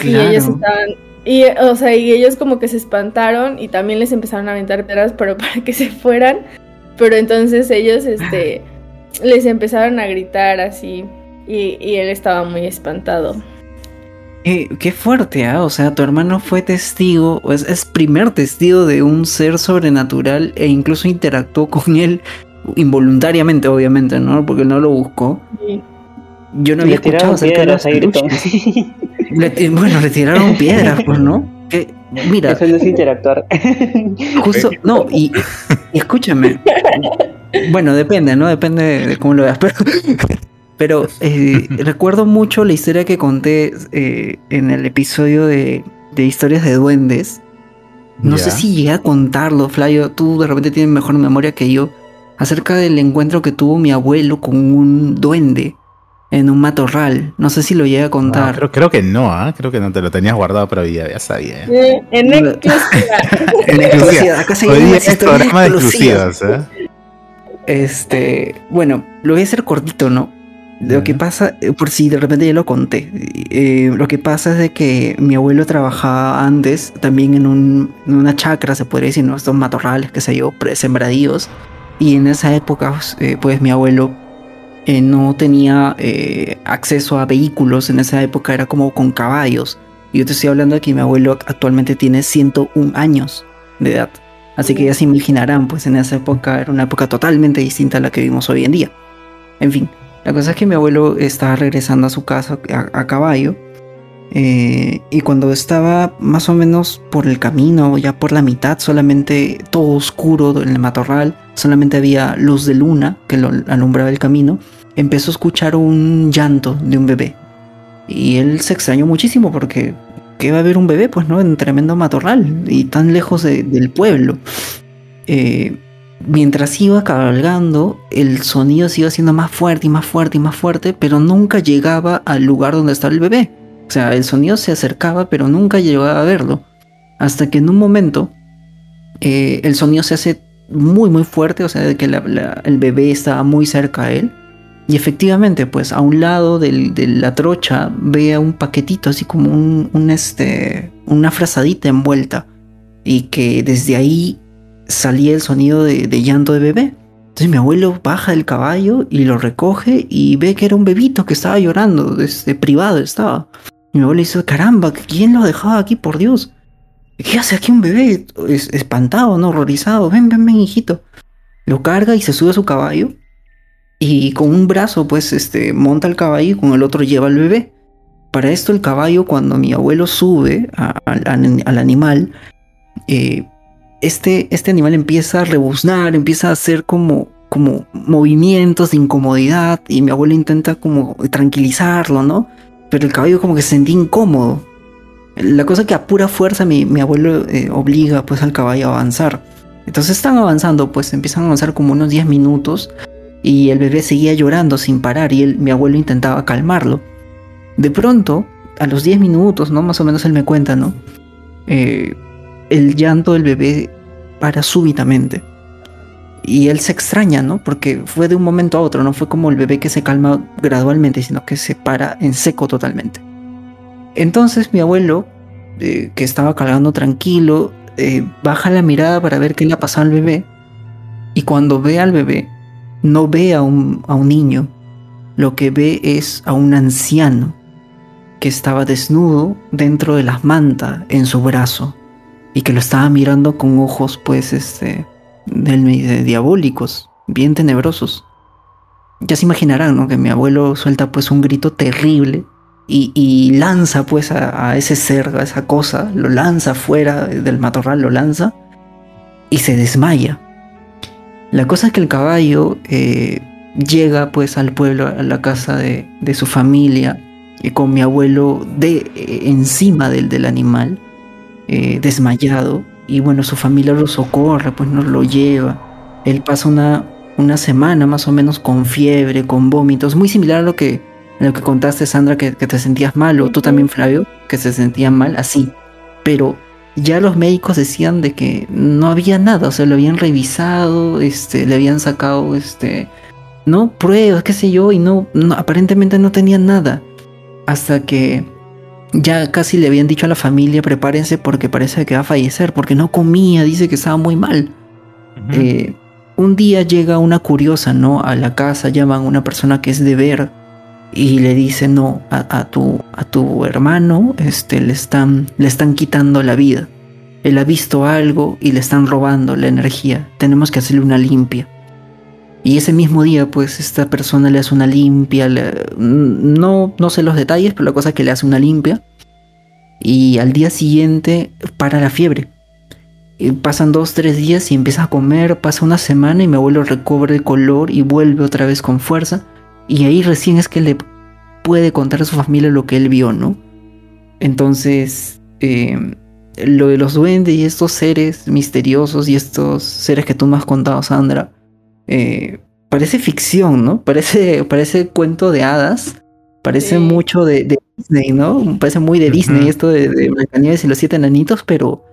Y ellos estaban. Y, o sea, y ellos como que se espantaron y también les empezaron a aventar piedras, pero para que se fueran. Pero entonces ellos, este, les empezaron a gritar así. Y, él estaba muy espantado. Qué fuerte, ¿ah? O sea, tu hermano fue testigo, es, es primer testigo de un ser sobrenatural e incluso interactuó con él involuntariamente, obviamente, ¿no? Porque no lo buscó. Yo no había escuchado acerca de los bueno, le tiraron piedras, pues, ¿no? Que, mira. Eso no es interactuar. Justo, no, y, escúchame. Bueno, depende, ¿no? Depende de cómo lo veas. Pero, pero eh, recuerdo mucho la historia que conté eh, en el episodio de, de historias de duendes. No sé si llegué a contarlo, Flavio. Tú de repente tienes mejor memoria que yo. Acerca del encuentro que tuvo mi abuelo con un duende en un matorral. No sé si lo llegué a contar. creo, creo, que no, ¿ah? creo que no te lo tenías guardado, pero ya, ya sabía. ¿eh? en exclusiva. en exclusiva. Acá se llama programa de exclusivas. ¿eh? Este, bueno, lo voy a hacer cortito, ¿no? Lo que pasa, eh, por si de repente ya lo conté, eh, lo que pasa es de que mi abuelo trabajaba antes también en, un, en una chacra, se podría decir, ¿no? estos matorrales, que se yo, sembradíos. Y en esa época, pues, pues mi abuelo eh, no tenía eh, acceso a vehículos en esa época, era como con caballos. Y yo te estoy hablando de que mi abuelo actualmente tiene 101 años de edad. Así que ya se imaginarán, pues en esa época era una época totalmente distinta a la que vivimos hoy en día. En fin, la cosa es que mi abuelo estaba regresando a su casa a, caballo. Eh, y cuando estaba más o menos por el camino, ya por la mitad, solamente todo oscuro en el matorral, solamente había luz de luna que lo alumbraba el camino empezó a escuchar un llanto de un bebé. Y él se extrañó muchísimo porque ¿qué va a haber un bebé? Pues no, en tremendo matorral y tan lejos del pueblo. Eh, mientras iba cabalgando, el sonido se iba haciendo más fuerte y más fuerte y más fuerte, pero nunca llegaba al lugar donde estaba el bebé. O sea, el sonido se acercaba, pero nunca llegaba a verlo. Hasta que en un momento eh, el sonido se hace muy, muy fuerte, o sea, de que el bebé estaba muy cerca a él. Y efectivamente, pues a un lado de la trocha ve un paquetito, así como un, este, una frazadita envuelta. Y que desde ahí salía el sonido de, llanto de bebé. Entonces mi abuelo baja del caballo y lo recoge y ve que era un bebito que estaba llorando, desde privado estaba. Y mi abuelo dice, caramba, ¿quién lo dejaba aquí, por Dios? ¿Qué hace aquí un bebé? espantado, ¿no? Horrorizado. Ven, ven, ven, hijito. Lo carga y se sube a su caballo. Y con un brazo, pues, este, monta el caballo y con el otro lleva al bebé. Para esto, el caballo, cuando mi abuelo sube al animal, eh, este, este animal empieza a rebuznar, empieza a hacer como, como movimientos de incomodidad y mi abuelo intenta como tranquilizarlo, ¿no? Pero el caballo como que se sentía incómodo. La cosa que a pura fuerza mi, abuelo eh, obliga pues al caballo a avanzar. Entonces están avanzando, pues empiezan a avanzar como unos 10 minutos y el bebé seguía llorando sin parar y mi abuelo intentaba calmarlo. De pronto, a los 10 minutos, ¿no? Más o menos él me cuenta, ¿no? Eh, el llanto del bebé para súbitamente. Y él se extraña, ¿no? Porque fue de un momento a otro, no fue como el bebé que se calma gradualmente, sino que se para en seco totalmente. Entonces mi abuelo, eh, que estaba cargando tranquilo, eh, baja la mirada para ver qué le ha pasado al bebé. Y cuando ve al bebé, no ve a un, a un niño, lo que ve es a un anciano que estaba desnudo dentro de las mantas en su brazo y que lo estaba mirando con ojos pues este diabólicos, bien tenebrosos. Ya se imaginarán, ¿no? Que mi abuelo suelta pues un grito terrible y, lanza pues a, ese ser, a esa cosa, lo lanza fuera del matorral, lo lanza y se desmaya. La cosa es que el caballo eh, llega pues al pueblo, a la casa de, su familia, y con mi abuelo de, eh, encima del, del animal, eh, desmayado, y bueno, su familia lo socorre, pues nos lo lleva. Él pasa una, una semana más o menos con fiebre, con vómitos, muy similar a lo que, lo que contaste, Sandra, que, te sentías mal, o tú también, Flavio, que se sentían mal, así. Pero ya los médicos decían de que no había nada, o sea, lo habían revisado, este, le habían sacado, este, no pruebas, qué sé yo, y no, aparentemente no tenían nada. Hasta que ya casi le habían dicho a la familia, prepárense porque parece que va a fallecer, porque no comía, dice que estaba muy mal. Eh, un día llega una curiosa, ¿no? A la casa, llaman a una persona que es de ver y le dice no a, tu a tu hermano este le están le están quitando la vida él ha visto algo y le están robando la energía tenemos que hacerle una limpia y ese mismo día pues esta persona le hace una limpia no no sé los detalles pero la cosa es que le hace una limpia. Y al día siguiente para la fiebre. Y pasan dos tres días y empieza a comer pasa una semana y mi abuelo recobra el color y vuelve otra vez con fuerza. Y ahí recién es que le puede contar a su familia lo que él vio, ¿no? Entonces, eh, lo de los duendes y estos seres misteriosos y estos seres que tú me has contado, Sandra, eh, parece ficción, ¿no? Parece, parece cuento de hadas, parece mucho de, Disney, ¿no? Parece muy de Disney esto de, de Blancanieves y los siete enanitos, pero,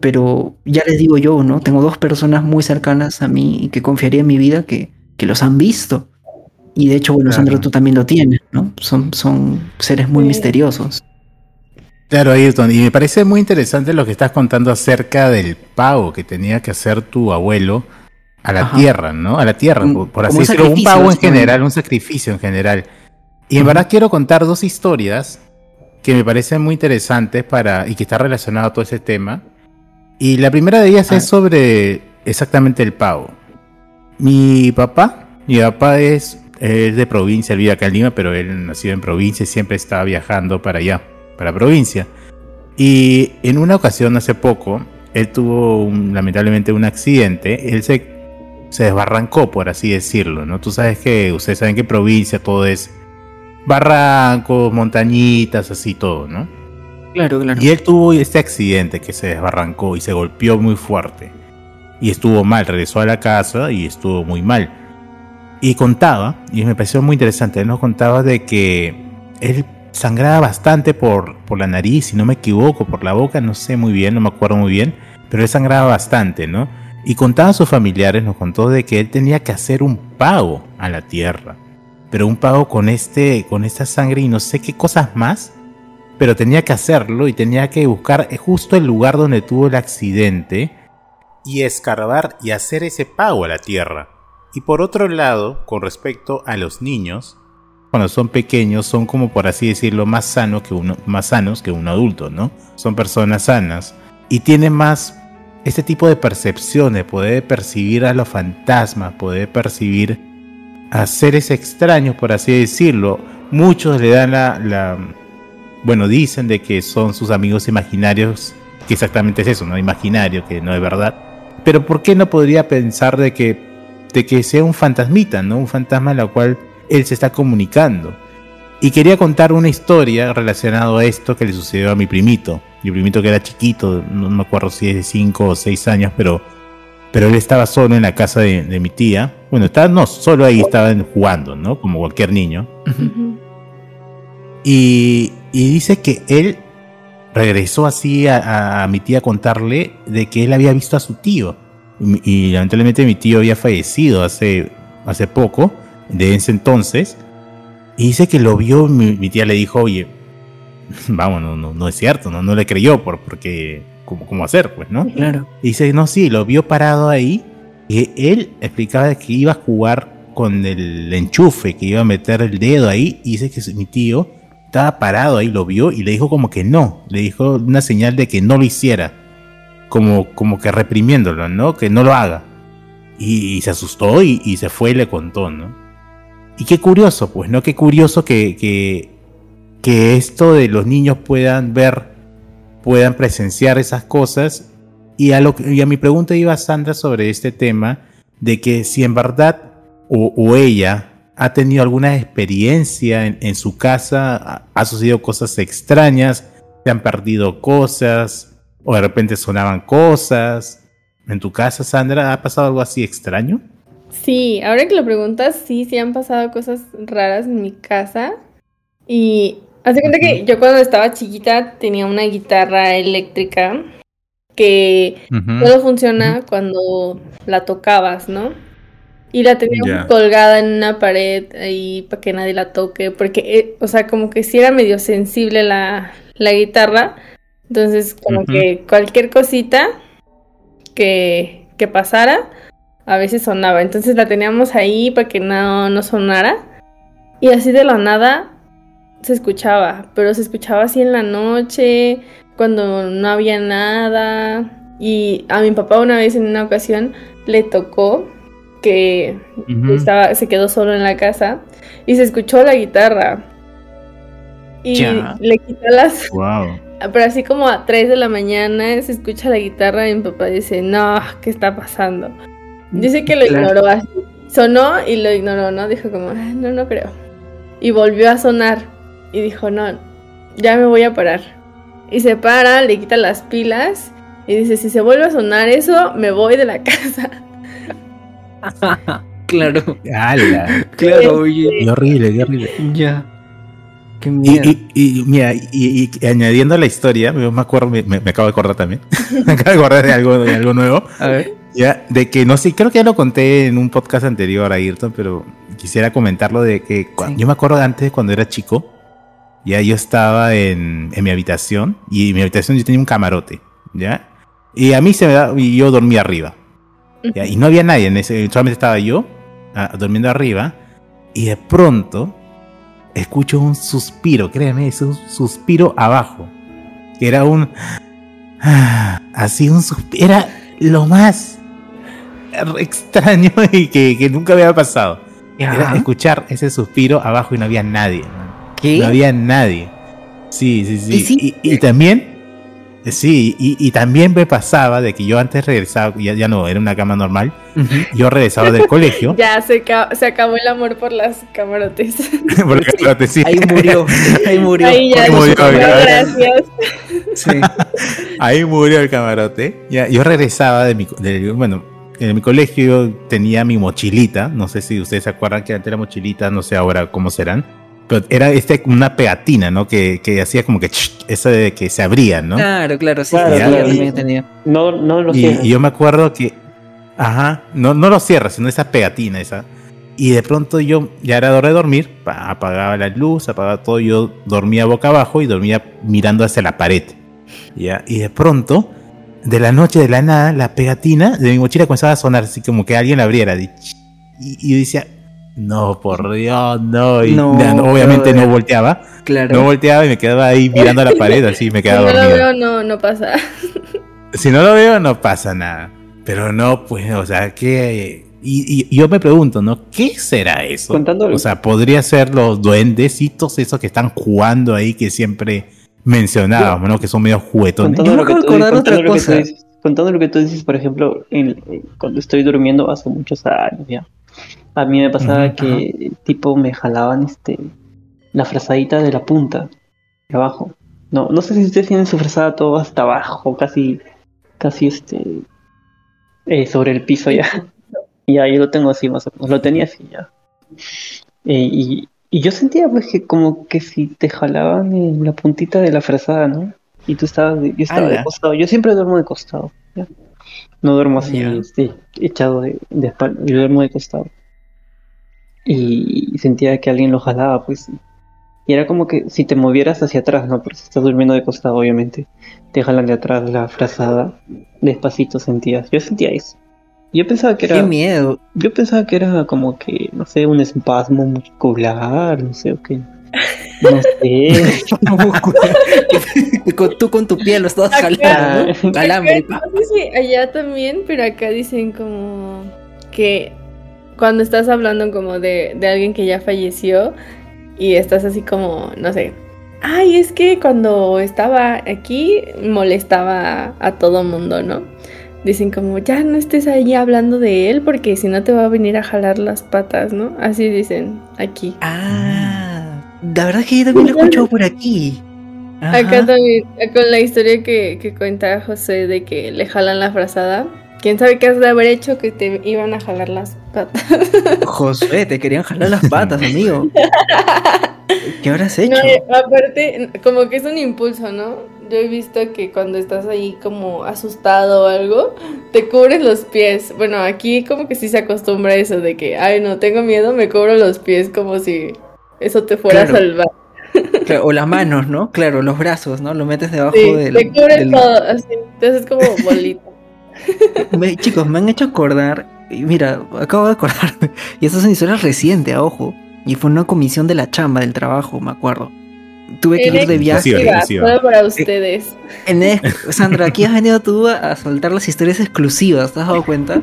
pero ya les digo yo, ¿no? Tengo dos personas muy cercanas a mí y que confiaría en mi vida que, que los han visto. Y de hecho, bueno, Sandra, tú también lo tienes, ¿no? Son, son seres muy misteriosos. Claro, Ayrton, y me parece muy interesante lo que estás contando acerca del pago que tenía que hacer tu abuelo a la tierra, ¿no? A la tierra, por, así decirlo, un pago en general, un sacrificio en general. Y en verdad quiero contar dos historias que me parecen muy interesantes para y que está relacionado a todo ese tema. Y la primera de ellas es ah. sobre exactamente el pago. Mi papá, mi papá es es de provincia, él vive acá en Lima, pero él nació en provincia y siempre estaba viajando para allá, para provincia. Y en una ocasión, hace poco, él tuvo lamentablemente un accidente, él se, se desbarrancó, por así decirlo, ¿no? Tú sabes que, ustedes saben que provincia todo es barrancos, montañitas, así todo, ¿no? Claro, claro. Y él tuvo este accidente que se desbarrancó y se golpeó muy fuerte. y estuvo mal, regresó a la casa y estuvo muy mal. Y contaba, y me pareció muy interesante, él nos contaba de que él sangraba bastante por, por la nariz, si no me equivoco, por la boca, no sé muy bien, no me acuerdo muy bien, pero él sangraba bastante, ¿no? Y contaba a sus familiares, nos contó de que él tenía que hacer un pago a la tierra, pero un pago con, este, con esta sangre y no sé qué cosas más, pero tenía que hacerlo y tenía que buscar justo el lugar donde tuvo el accidente y escarbar y hacer ese pago a la tierra. Y por otro lado, con respecto a los niños, cuando son pequeños son como por así decirlo más que uno más sanos que un adulto, ¿no? Son personas sanas y tienen más este tipo de percepciones, poder percibir a los fantasmas, poder percibir a seres extraños, por así decirlo. Muchos le dan la, bueno, dicen de que son sus amigos imaginarios, que exactamente es eso, no imaginario, que no es verdad. Pero ¿por qué no podría pensar de que de que sea un fantasmita, ¿no? Un fantasma en la cual él se está comunicando. Y quería contar una historia relacionada a esto que le sucedió a mi primito. Mi primito que era chiquito, no me acuerdo si es de 5 o 6 años, pero, pero él estaba solo en la casa de, mi tía. Bueno, estaba, no, solo ahí estaban jugando, ¿no? Como cualquier niño. y, y, dice que él regresó así a, a, mi tía a contarle de que él había visto a su tío. Y, lamentablemente mi tío había fallecido hace, hace poco de ese entonces. Y dice que lo vio, mi, tía le dijo, oye, vamos, no, no, no es cierto, no, no le creyó, por, porque, ¿cómo, ¿cómo hacer? Pues, ¿no? Claro. Y dice, no, sí, lo vio parado ahí. Y él explicaba que iba a jugar con el enchufe, que iba a meter el dedo ahí. Y dice que mi tío estaba parado ahí, lo vio y le dijo como que no. Le dijo una señal de que no lo hiciera. Como, como que reprimiéndolo, ¿no? Que no lo haga. Y, se asustó y, y se fue y le contó, ¿no? Y qué curioso, pues, ¿no? Qué curioso que, que, que esto de los niños puedan ver, puedan presenciar esas cosas. Y a, lo, y a mi pregunta iba Sandra sobre este tema, de que si en verdad o, ella ha tenido alguna experiencia en, su casa, ha, sucedido cosas extrañas, se han perdido cosas, o de repente sonaban cosas. ¿En tu casa, Sandra, ha pasado algo así extraño? Sí, ahora que lo preguntas, sí, sí han pasado cosas raras en mi casa. Y hace cuenta que yo cuando estaba chiquita tenía una guitarra eléctrica que todo funciona cuando la tocabas, ¿no? Y la tenía colgada en una pared ahí para que nadie la toque, porque, eh, o sea, como que sí era medio sensible la, la guitarra. Entonces, como que cualquier cosita que, que pasara, a veces sonaba. Entonces la teníamos ahí para que no, no sonara. Y así de la nada se escuchaba, pero se escuchaba así en la noche, cuando no había nada. Y a mi papá una vez en una ocasión le tocó que estaba, se quedó solo en la casa y se escuchó la guitarra. Y le quitó las... Pero así como a 3 de la mañana se escucha la guitarra y mi papá dice, no, ¿qué está pasando? Dice que lo ignoró así. Sonó y lo ignoró, ¿no? Dijo como, no, no creo. Y volvió a sonar. Y dijo, no, ya me voy a parar. Y se para, le quita las pilas. Y dice, si se vuelve a sonar eso, me voy de la casa. claro. ¡Hala! Claro, oye. Qué horrible, qué horrible. Ya. Qué miedo. Y, mira, y, añadiendo a la historia, me, acuerdo, me, acabo de acordar también. me acabo de acordar de algo, de algo nuevo. A ver. Ya, de que no sé, creo que ya lo conté en un podcast anterior a Ayrton, pero quisiera comentarlo de que yo me acuerdo de antes cuando era chico, ya yo estaba en, mi habitación y en mi habitación yo tenía un camarote, ¿ya? Y a mí se me da, y yo dormía arriba, ¿ya? Y no había nadie en ese, solamente estaba yo ah, durmiendo arriba y de pronto escucho un suspiro, créeme, es un suspiro abajo, que era un, así un suspiro, era lo más extraño y que, nunca había pasado. Era escuchar ese suspiro abajo y no había nadie. No había nadie. Sí, sí, sí. ¿Y, también, sí, y, también me pasaba de que yo antes regresaba, ya, ya no, era una cama normal, yo regresaba del colegio. Ya se, se, acabó el amor por las camarotes. por las camarotes, sí. Ahí murió, ahí murió. Ahí ya, murió, gracias. Sí. ahí murió el camarote. Ya, yo regresaba de mi, de, bueno, en mi colegio tenía mi mochilita. No sé si ustedes se acuerdan que antes era mochilita, no sé ahora cómo serán. Pero era este, una pegatina, ¿no? Que, que hacía como que eso de que se abría, ¿no? Claro, claro, sí, Claro, sí, claro. también tenía. No, no lo Y, sé. y yo me acuerdo que, ajá, no, no lo cierra, sino esa pegatina esa. Y de pronto yo, ya era hora de dormir, pa- apagaba la luz, apagaba todo, yo dormía boca abajo y dormía mirando hacia la pared. ¿ya? Y de pronto, de la noche, de la nada, la pegatina de mi mochila comenzaba a sonar, así como que alguien la abriera. Y, y yo decía, no, por Dios, no. Y No, obviamente no volteaba, Claro. no volteaba y me quedaba ahí mirando a la pared, así me Si quedaba no lo dormido. veo, no, no pasa. Si no lo veo, no pasa nada. Pero no, pues, o sea, que. Y, y yo me pregunto, ¿no? ¿Qué será eso? Contándolo. O sea, podría ser los duendecitos esos que están jugando ahí que siempre mencionábamos, ¿no? Que son medio juguetones. Contando Yo me que acabo de tú- acordar contando otra lo que tú cosa. dices- Contando lo que tú dices, por ejemplo, en- en- cuando estoy durmiendo hace muchos años ya. A mí me pasaba que tipo me jalaban este la frazadita de la punta de abajo. No, no sé si ustedes tienen su frazada todo hasta abajo, casi, casi este eh, sobre el piso ya. Ya, yo lo tengo así más o menos, lo tenía así ya. Eh, y, y yo sentía pues que como que si te jalaban en la puntita de la frazada, ¿no? Y tú estabas, de- yo estaba de Ala. costado, yo siempre duermo de costado, ¿ya? No duermo así, este, echado de, de espalda, yo duermo de costado. Y sentía que alguien lo jalaba, pues. Y era como que si te movieras hacia atrás, ¿no? Porque si estás durmiendo de costado, obviamente, te jalan de atrás la frazada, despacito sentías. Yo sentía eso. Yo pensaba que Qué era, miedo. yo pensaba que era como que, no sé, un espasmo muscular, no sé o qué. No sé. Tú con tu piel lo estabas Acá- jalando, ¿no? Calambre. Acá, no sé si allá también, pero acá dicen como que cuando estás hablando como de, de alguien que ya falleció y estás así como, no sé, ay, es que cuando estaba aquí molestaba a todo mundo, ¿no? Dicen como, ya no estés ahí hablando de él porque si no te va a venir a jalar las patas, ¿no? Así dicen aquí. Ah, la verdad es que yo también lo he escuchado por aquí. Ajá. Acá también, con la historia que, que cuenta José de que le jalan la frazada. ¿Quién sabe qué has de haber hecho que te iban a jalar las patas? Josué, te querían jalar las patas, amigo. ¿Qué habrás hecho? No, aparte, como que es un impulso, ¿no? Yo he visto que cuando estás ahí como asustado o algo, te cubres los pies. Bueno, aquí como que sí se acostumbra a eso de que, ay, no, tengo miedo, me cubro los pies como si eso te fuera Claro. a salvar. Claro, o las manos, ¿no? Claro, los brazos, ¿no? Lo metes debajo Sí, del. te cubres del- todo, así. Entonces es como bolita. Me- chicos, me han hecho acordar. y Mira, acabo de acordarme. Y esta es una historia reciente, a ojo. Y fue una comisión de la chamba del trabajo, me acuerdo. Tuve que ir de viaje. Solo para ustedes. En Sandra, aquí has venido tú a, a soltar las historias exclusivas, ¿te has dado cuenta?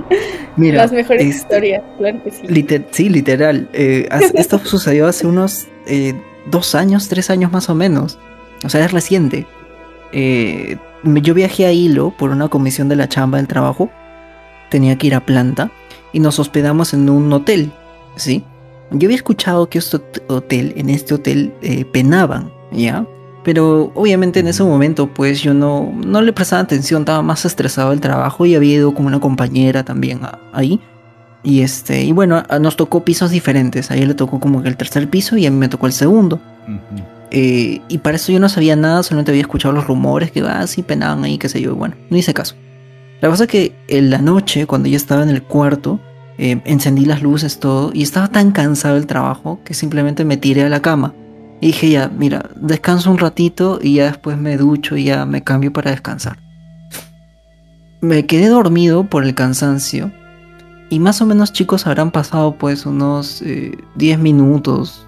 Mira, Las mejores este, historias, claro que sí. liter- sí, literal. eh, esto sucedió hace unos eh, dos años, tres años más o menos. O sea, es reciente. Eh, yo viajé a Hilo por una comisión de la chamba del trabajo. Tenía que ir a planta y nos hospedamos en un hotel, ¿sí? Yo había escuchado que este hot- hotel, en este hotel, eh, penaban, ¿ya? Pero obviamente en ese momento pues yo no, no le prestaba atención, estaba más estresado del trabajo y había ido con una compañera también a- ahí. Y este, y bueno, nos tocó pisos diferentes. A ella le tocó como que el tercer piso y a mí me tocó el segundo. Eh, y para eso yo no sabía nada, solamente había escuchado los rumores que ah, sí penaban ahí, qué sé yo. y Bueno, no hice caso. La cosa es que en la noche, cuando ya estaba en el cuarto, eh, encendí las luces, todo, y estaba tan cansado del trabajo que simplemente me tiré a la cama. Y dije, ya, mira, descanso un ratito y ya después me ducho y ya me cambio para descansar. Me quedé dormido por el cansancio. Y más o menos, chicos, habrán pasado pues unos eh, 10 minutos,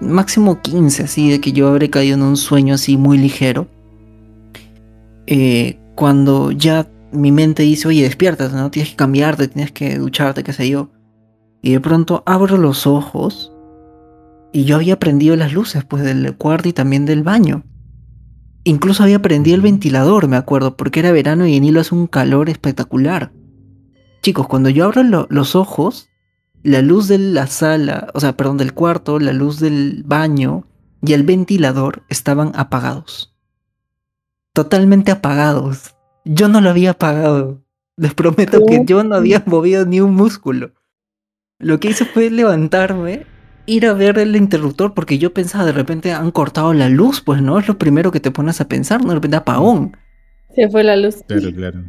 máximo 15, así, de que yo habré caído en un sueño así muy ligero. Eh, cuando ya mi mente dice, oye, despiertas, ¿no? Tienes que cambiarte, tienes que ducharte, qué sé yo. Y de pronto abro los ojos y yo había prendido las luces, pues, del cuarto y también del baño. Incluso había prendido el ventilador, me acuerdo, porque era verano y en hilo hace un calor espectacular. Chicos, cuando yo abro lo- los ojos, la luz de la sala, o sea, perdón, del cuarto, la luz del baño y el ventilador estaban apagados. totalmente apagados. Yo no lo había apagado. Les prometo que yo no había movido ni un músculo. Lo que hice fue levantarme, ir a ver el interruptor, porque yo pensaba, de repente han cortado la luz, pues no es lo primero que te pones a pensar, ¿no? de repente apagón. Se fue la luz. Claro, claro.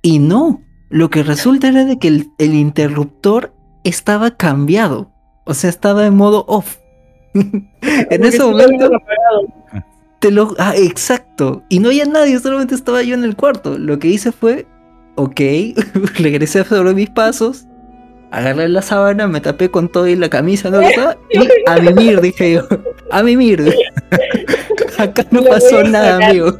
Y no, lo que resulta era de que el, el interruptor estaba cambiado. O sea, estaba en modo off. en ese momento. Te lo. Ah, exacto. Y no había nadie, solamente estaba yo en el cuarto. Lo que hice fue. Ok, regresé sobre mis pasos. Agarré la sábana, me tapé con todo y la camisa, ¿no? Y a mimir, dije yo. A mimir. Acá no pasó nada, amigo.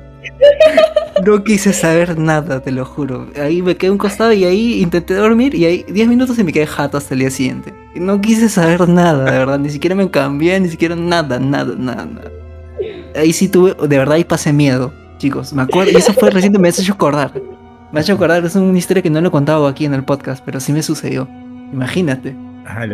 No quise saber nada, te lo juro. Ahí me quedé un costado y ahí intenté dormir y ahí 10 minutos y me quedé jato hasta el día siguiente. No quise saber nada, de verdad. Ni siquiera me cambié, ni siquiera nada, nada, nada, nada. Ahí sí tuve, de verdad, ahí pasé miedo, chicos. Me acuerdo, y eso fue reciente, me ha hecho acordar. Me ha hecho acordar, es una historia que no lo he contado aquí en el podcast, pero sí me sucedió. Imagínate.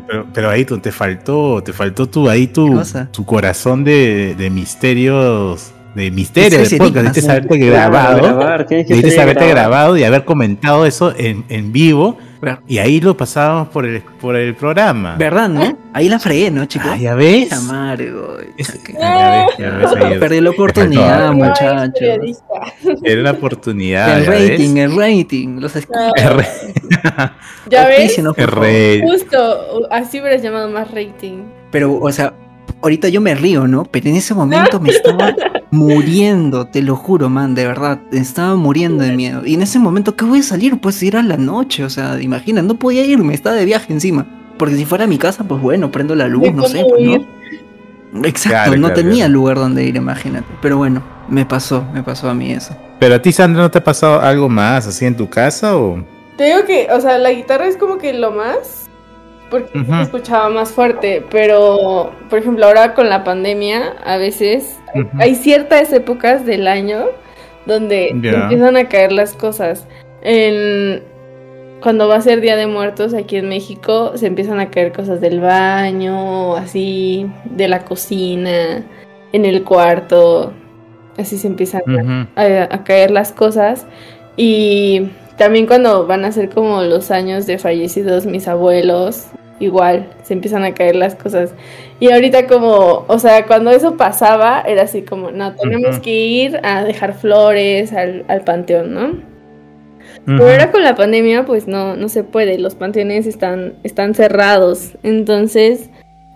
pero, pero ahí te faltó, te faltó tú, ahí tu, tu corazón de, de misterios de misterio de podcast. Debiste haberte grabado. Debiste haberte grabado y haber comentado eso en, en vivo. Y ahí lo pasábamos por el, por el programa. ¿Verdad, no? Ahí la fregué, ¿no, chicos? Ah, ya ves. Amargo. ya ves, ya ves Perdí la oportunidad, muchachos. Era una oportunidad. El rating, el rating. Los ya ves. Justo, así hubieras llamado más rating. Pero, o sea, ahorita yo me río, ¿no? Pero en ese momento me estaba muriendo, te lo juro, man, de verdad. Estaba muriendo de miedo. Y en ese momento, ¿qué voy a salir? Pues ir a la noche, o sea, imagina, no podía irme, estaba de viaje encima. Porque si fuera a mi casa, pues bueno, prendo la luz, no sé, pues, ¿no? Exacto, no tenía lugar donde ir, imagínate. Pero bueno, me pasó, me pasó a mí eso. Pero a ti, Sandra, ¿no te ha pasado algo más así en tu casa o...? Te digo que, o sea, la guitarra es como que lo más porque escuchaba más fuerte, pero por ejemplo ahora con la pandemia a veces hay ciertas épocas del año donde empiezan a caer las cosas. En, cuando va a ser Día de Muertos aquí en México se empiezan a caer cosas del baño, así, de la cocina, en el cuarto, así se empiezan a caer las cosas. Y también cuando van a ser como los años de fallecidos mis abuelos, igual se empiezan a caer las cosas. Y ahorita como, o sea, cuando eso pasaba, era así como, no, tenemos que ir a dejar flores al, panteón, ¿no? Pero ahora con la pandemia, pues no, no se puede, los panteones están, están cerrados. Entonces,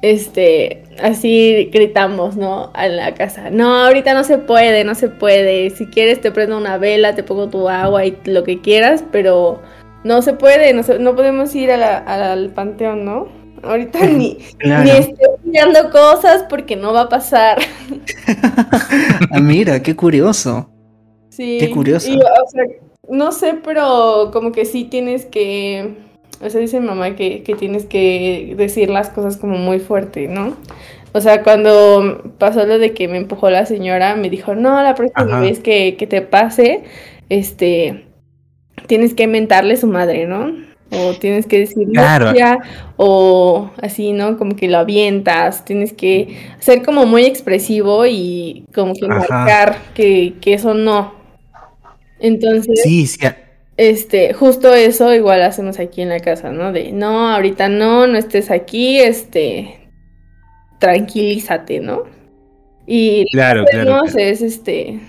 este, así gritamos, ¿no? A la casa. No, ahorita no se puede, no se puede. Si quieres te prendo una vela, te pongo tu agua y lo que quieras, pero no se puede, no, no podemos ir al panteón, ¿no? Ahorita ni, ni estoy mirando cosas porque no va a pasar. ah, mira, qué curioso. Sí. Qué curioso. no sé, pero como que sí tienes que o sea, dice mamá que, tienes que decir las cosas como muy fuerte, ¿no? O sea, cuando pasó lo de que me empujó la señora, me dijo, no, la próxima vez que, te pase, este, tienes que mentarle a su madre, ¿no? O tienes que decir claro. o así, ¿no? Como que lo avientas, tienes que ser como muy expresivo y como que marcar que, que eso no. Entonces... Sí, sí, este, justo eso igual hacemos aquí en la casa, ¿no? De, no, ahorita no, no estés aquí, este, tranquilízate, ¿no? Y claro, claro, es, este,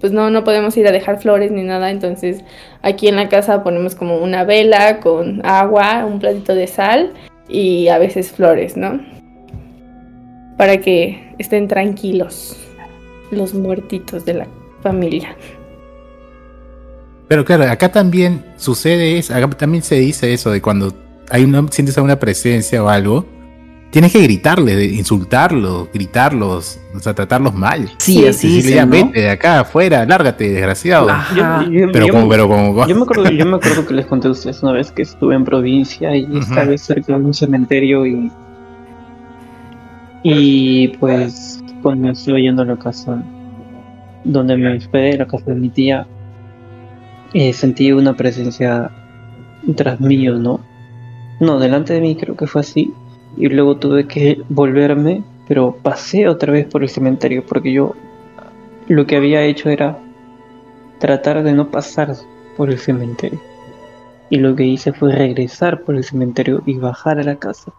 pues no, no podemos ir a dejar flores ni nada, entonces aquí en la casa ponemos como una vela con agua, un platito de sal y a veces flores, ¿no? Para que estén tranquilos los muertitos de la familia. Pero claro, acá también sucede eso, acá también se dice eso de cuando hay una, sientes alguna presencia o algo, tienes que gritarle, insultarlos, gritarlos, o sea, tratarlos mal. Sí, así es. vete de acá, afuera, lárgate, desgraciado. pero, como, pero como... Yo me, acuerdo, yo me acuerdo que les conté a ustedes una vez que estuve en provincia y estaba vez cerca de un cementerio y... Y pues cuando estuve yendo a la casa donde me hospedé, la casa de mi tía, eh, sentí una presencia tras mío, ¿no? No, delante de mí creo que fue así. Y luego tuve que volverme, pero pasé otra vez por el cementerio porque yo lo que había hecho era tratar de no pasar por el cementerio. Y lo que hice fue regresar por el cementerio y bajar a la casa.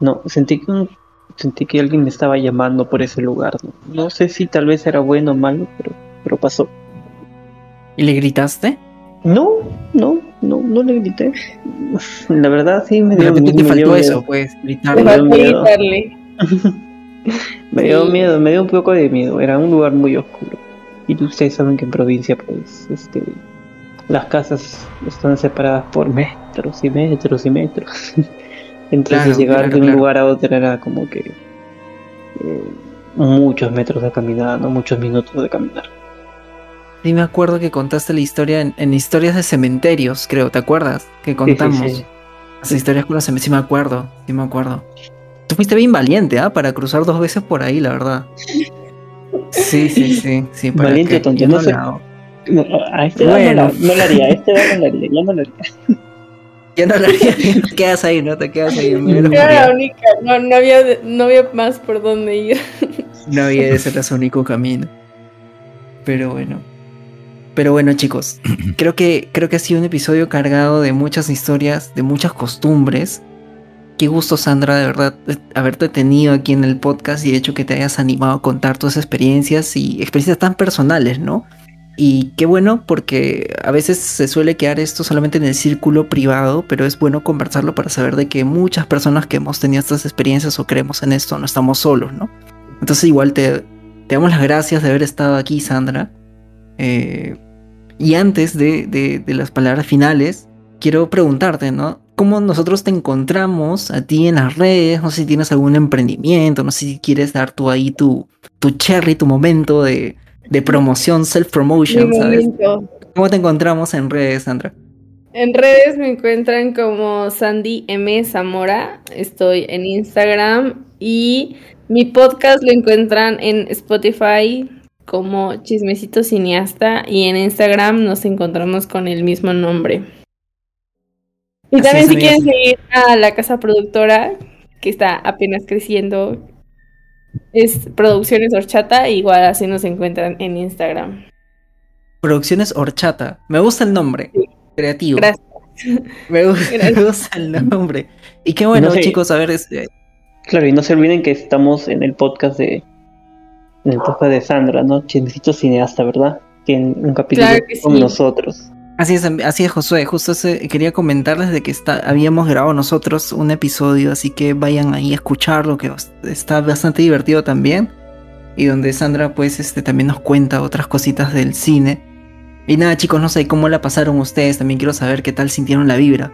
No, sentí que sentí que alguien me estaba llamando por ese lugar. No, sé si tal vez era bueno o malo, pero, pero pasó. ¿Y le gritaste? No, no, no, no le grité. La verdad sí me dio, me, faltó eso, pues, gritarle. Me dio miedo. me dio miedo, me dio un poco de miedo. Era un lugar muy oscuro. Y ustedes saben que en provincia, pues, este, las casas están separadas por metros y metros y metros. Entonces llegar de un lugar a otro era como que eh, muchos metros de caminar, ¿no? muchos minutos de caminar. Sí, me acuerdo que contaste la historia en, historias de cementerios, creo, ¿te acuerdas? Que contamos. Las historias con los cementerios, sí me acuerdo, sí me acuerdo. Tú fuiste bien valiente, ¿ah? Para cruzar dos veces por ahí, la verdad. Sí, sí, sí. sí valiente, tonto. No, sé. a este bueno. no, lo haría, a este no lo haría, ya no lo haría. Ya no lo haría, te quedas ahí, ¿no? Te quedas ahí. Era la única, no, no, había, no había más por dónde ir. No había, ese era su único camino. Pero bueno. Pero bueno, chicos, creo que, creo que ha sido un episodio cargado de muchas historias, de muchas costumbres. Qué gusto, Sandra, de verdad, haberte tenido aquí en el podcast y de hecho que te hayas animado a contar tus experiencias y experiencias tan personales, ¿no? Y qué bueno porque a veces se suele quedar esto solamente en el círculo privado, pero es bueno conversarlo para saber de que muchas personas que hemos tenido estas experiencias o creemos en esto no estamos solos, ¿no? Entonces igual te, te damos las gracias de haber estado aquí, Sandra. Eh, y antes de, las palabras finales, quiero preguntarte, ¿no? ¿Cómo nosotros te encontramos a ti en las redes? No sé si tienes algún emprendimiento, no sé si quieres dar tú ahí tu, tu cherry, tu momento de, promoción, self-promotion, ¿sabes? ¿Cómo te encontramos en redes, Sandra? En redes me encuentran como Sandy M. Zamora. Estoy en Instagram y mi podcast lo encuentran en Spotify, como Chismecito Cineasta y en Instagram nos encontramos con el mismo nombre. Y también si quieren seguir a la casa productora, que está apenas creciendo, es Producciones Horchata, igual así nos encuentran en Instagram. Producciones Horchata, me gusta el nombre, creativo. Gracias. Me gusta, el nombre. Y qué bueno, chicos, a ver, este... Claro, y no se olviden que estamos en el podcast de el podcast de Sandra, ¿no? Chismecito cineasta, ¿verdad? Tiene un capítulo con nosotros. Así es, así es, Josué. Justo quería comentarles de que está, habíamos grabado nosotros un episodio, así que vayan ahí a escucharlo, que está bastante divertido también. Y donde Sandra, pues, este, también nos cuenta otras cositas del cine. Y nada, chicos, no sé cómo la pasaron ustedes. También quiero saber qué tal sintieron la vibra.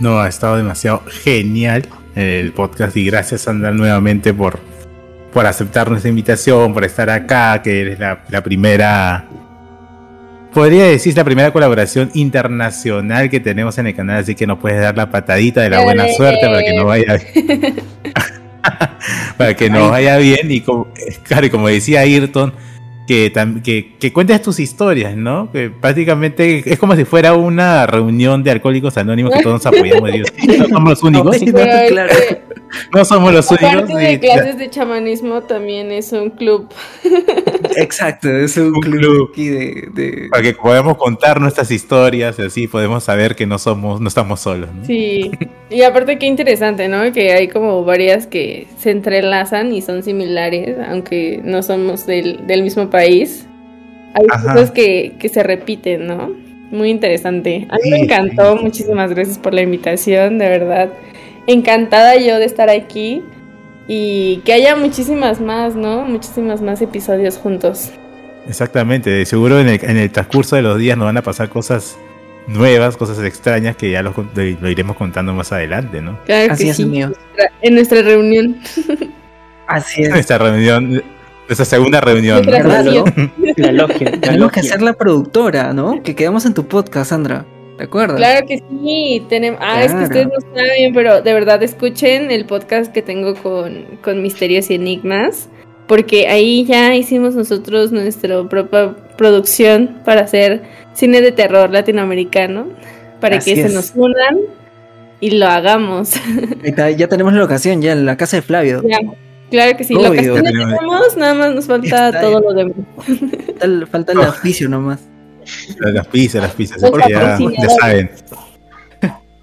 No, ha estado demasiado genial el podcast. Y gracias, Sandra, nuevamente por por aceptar nuestra invitación, por estar acá, que eres la, primera, podría decir la primera colaboración internacional que tenemos en el canal, así que nos puedes dar la patadita de la buena suerte para que nos vaya bien. para que nos vaya bien y como, claro, y como decía Ayrton, que, que, cuentes tus historias, ¿no? Que prácticamente es como si fuera una reunión de alcohólicos anónimos que todos nos apoyamos. No somos los únicos. No, claro. no somos los únicos. de clases de chamanismo también es un club. Exacto, es un, club, de, para que podamos contar nuestras historias y así podemos saber que no somos, no estamos solos. Sí, y aparte qué interesante, ¿no? Que hay como varias que se entrelazan y son similares, aunque no somos del, del mismo país país, hay cosas que, se repiten, ¿no? Muy interesante. A mí me encantó, muchísimas gracias por la invitación, de verdad. Encantada yo de estar aquí y que haya muchísimas más, ¿no? Muchísimas más episodios juntos. Exactamente, seguro en el, en el transcurso de los días nos van a pasar cosas nuevas, cosas extrañas que ya lo, iremos contando más adelante, ¿no? Claro Así es, mío. En nuestra reunión. Así es. En nuestra reunión esa segunda reunión. La logia. Tenemos que ser la productora, ¿no? Que quedamos en tu podcast, Sandra. ¿De acuerdo? Claro que sí. Tenemos... Ah, es que ustedes no saben, pero de verdad escuchen el podcast que tengo con, con Misterios y Enigmas. Porque ahí ya hicimos nosotros nuestra propia producción para hacer cine de terror latinoamericano. Para que se nos unan y lo hagamos. Ya tenemos la ocasión, ya en la casa de Flavio. Ya. Claro que sí, lo que tenemos, nada más nos falta todo lo demás. Falta, el oficio nomás. Las pizzas, las pizzas, ya, ya saben.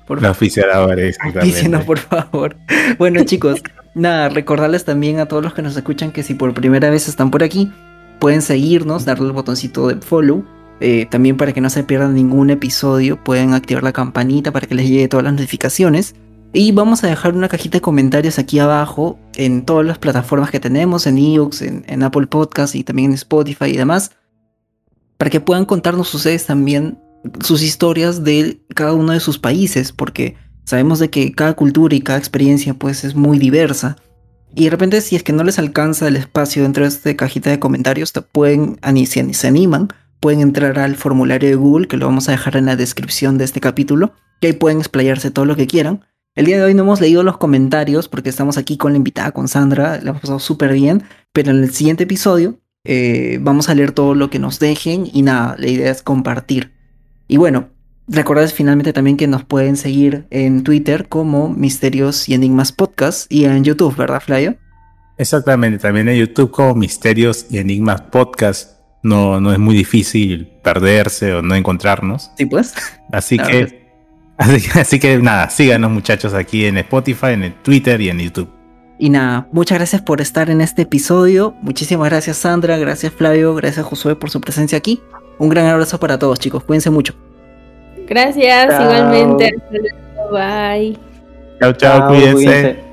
Por oficiadores, Dícenos, por favor. Bueno, chicos, nada, recordarles también a todos los que nos escuchan que si por primera vez están por aquí, pueden seguirnos, darle el botoncito de follow. Eh, también para que no se pierdan ningún episodio, pueden activar la campanita para que les llegue todas las notificaciones. Y vamos a dejar una cajita de comentarios aquí abajo en todas las plataformas que tenemos, en Evox, en, en Apple Podcast y también en Spotify y demás, para que puedan contarnos ustedes también sus historias de cada uno de sus países, porque sabemos de que cada cultura y cada experiencia pues es muy diversa. Y de repente si es que no les alcanza el espacio dentro de esta cajita de comentarios, te pueden, si se animan, pueden entrar al formulario de Google, que lo vamos a dejar en la descripción de este capítulo, y ahí pueden explayarse todo lo que quieran. El día de hoy no hemos leído los comentarios porque estamos aquí con la invitada, con Sandra, la hemos pasado súper bien, pero en el siguiente episodio eh, vamos a leer todo lo que nos dejen y nada, la idea es compartir. Y bueno, recordad finalmente también que nos pueden seguir en Twitter como Misterios y Enigmas Podcast y en YouTube, ¿verdad, Flavio? Exactamente, también en YouTube como Misterios y Enigmas Podcast. No, no es muy difícil perderse o no encontrarnos. Sí, pues. Así que, así, que nada, síganos muchachos aquí en Spotify, en Twitter y en YouTube. Y nada, muchas gracias por estar en este episodio. Muchísimas gracias Sandra, gracias Flavio, gracias Josué por su presencia aquí. Un gran abrazo para todos, chicos. Cuídense mucho. Gracias, igualmente. Bye. Chao, chao, cuídense.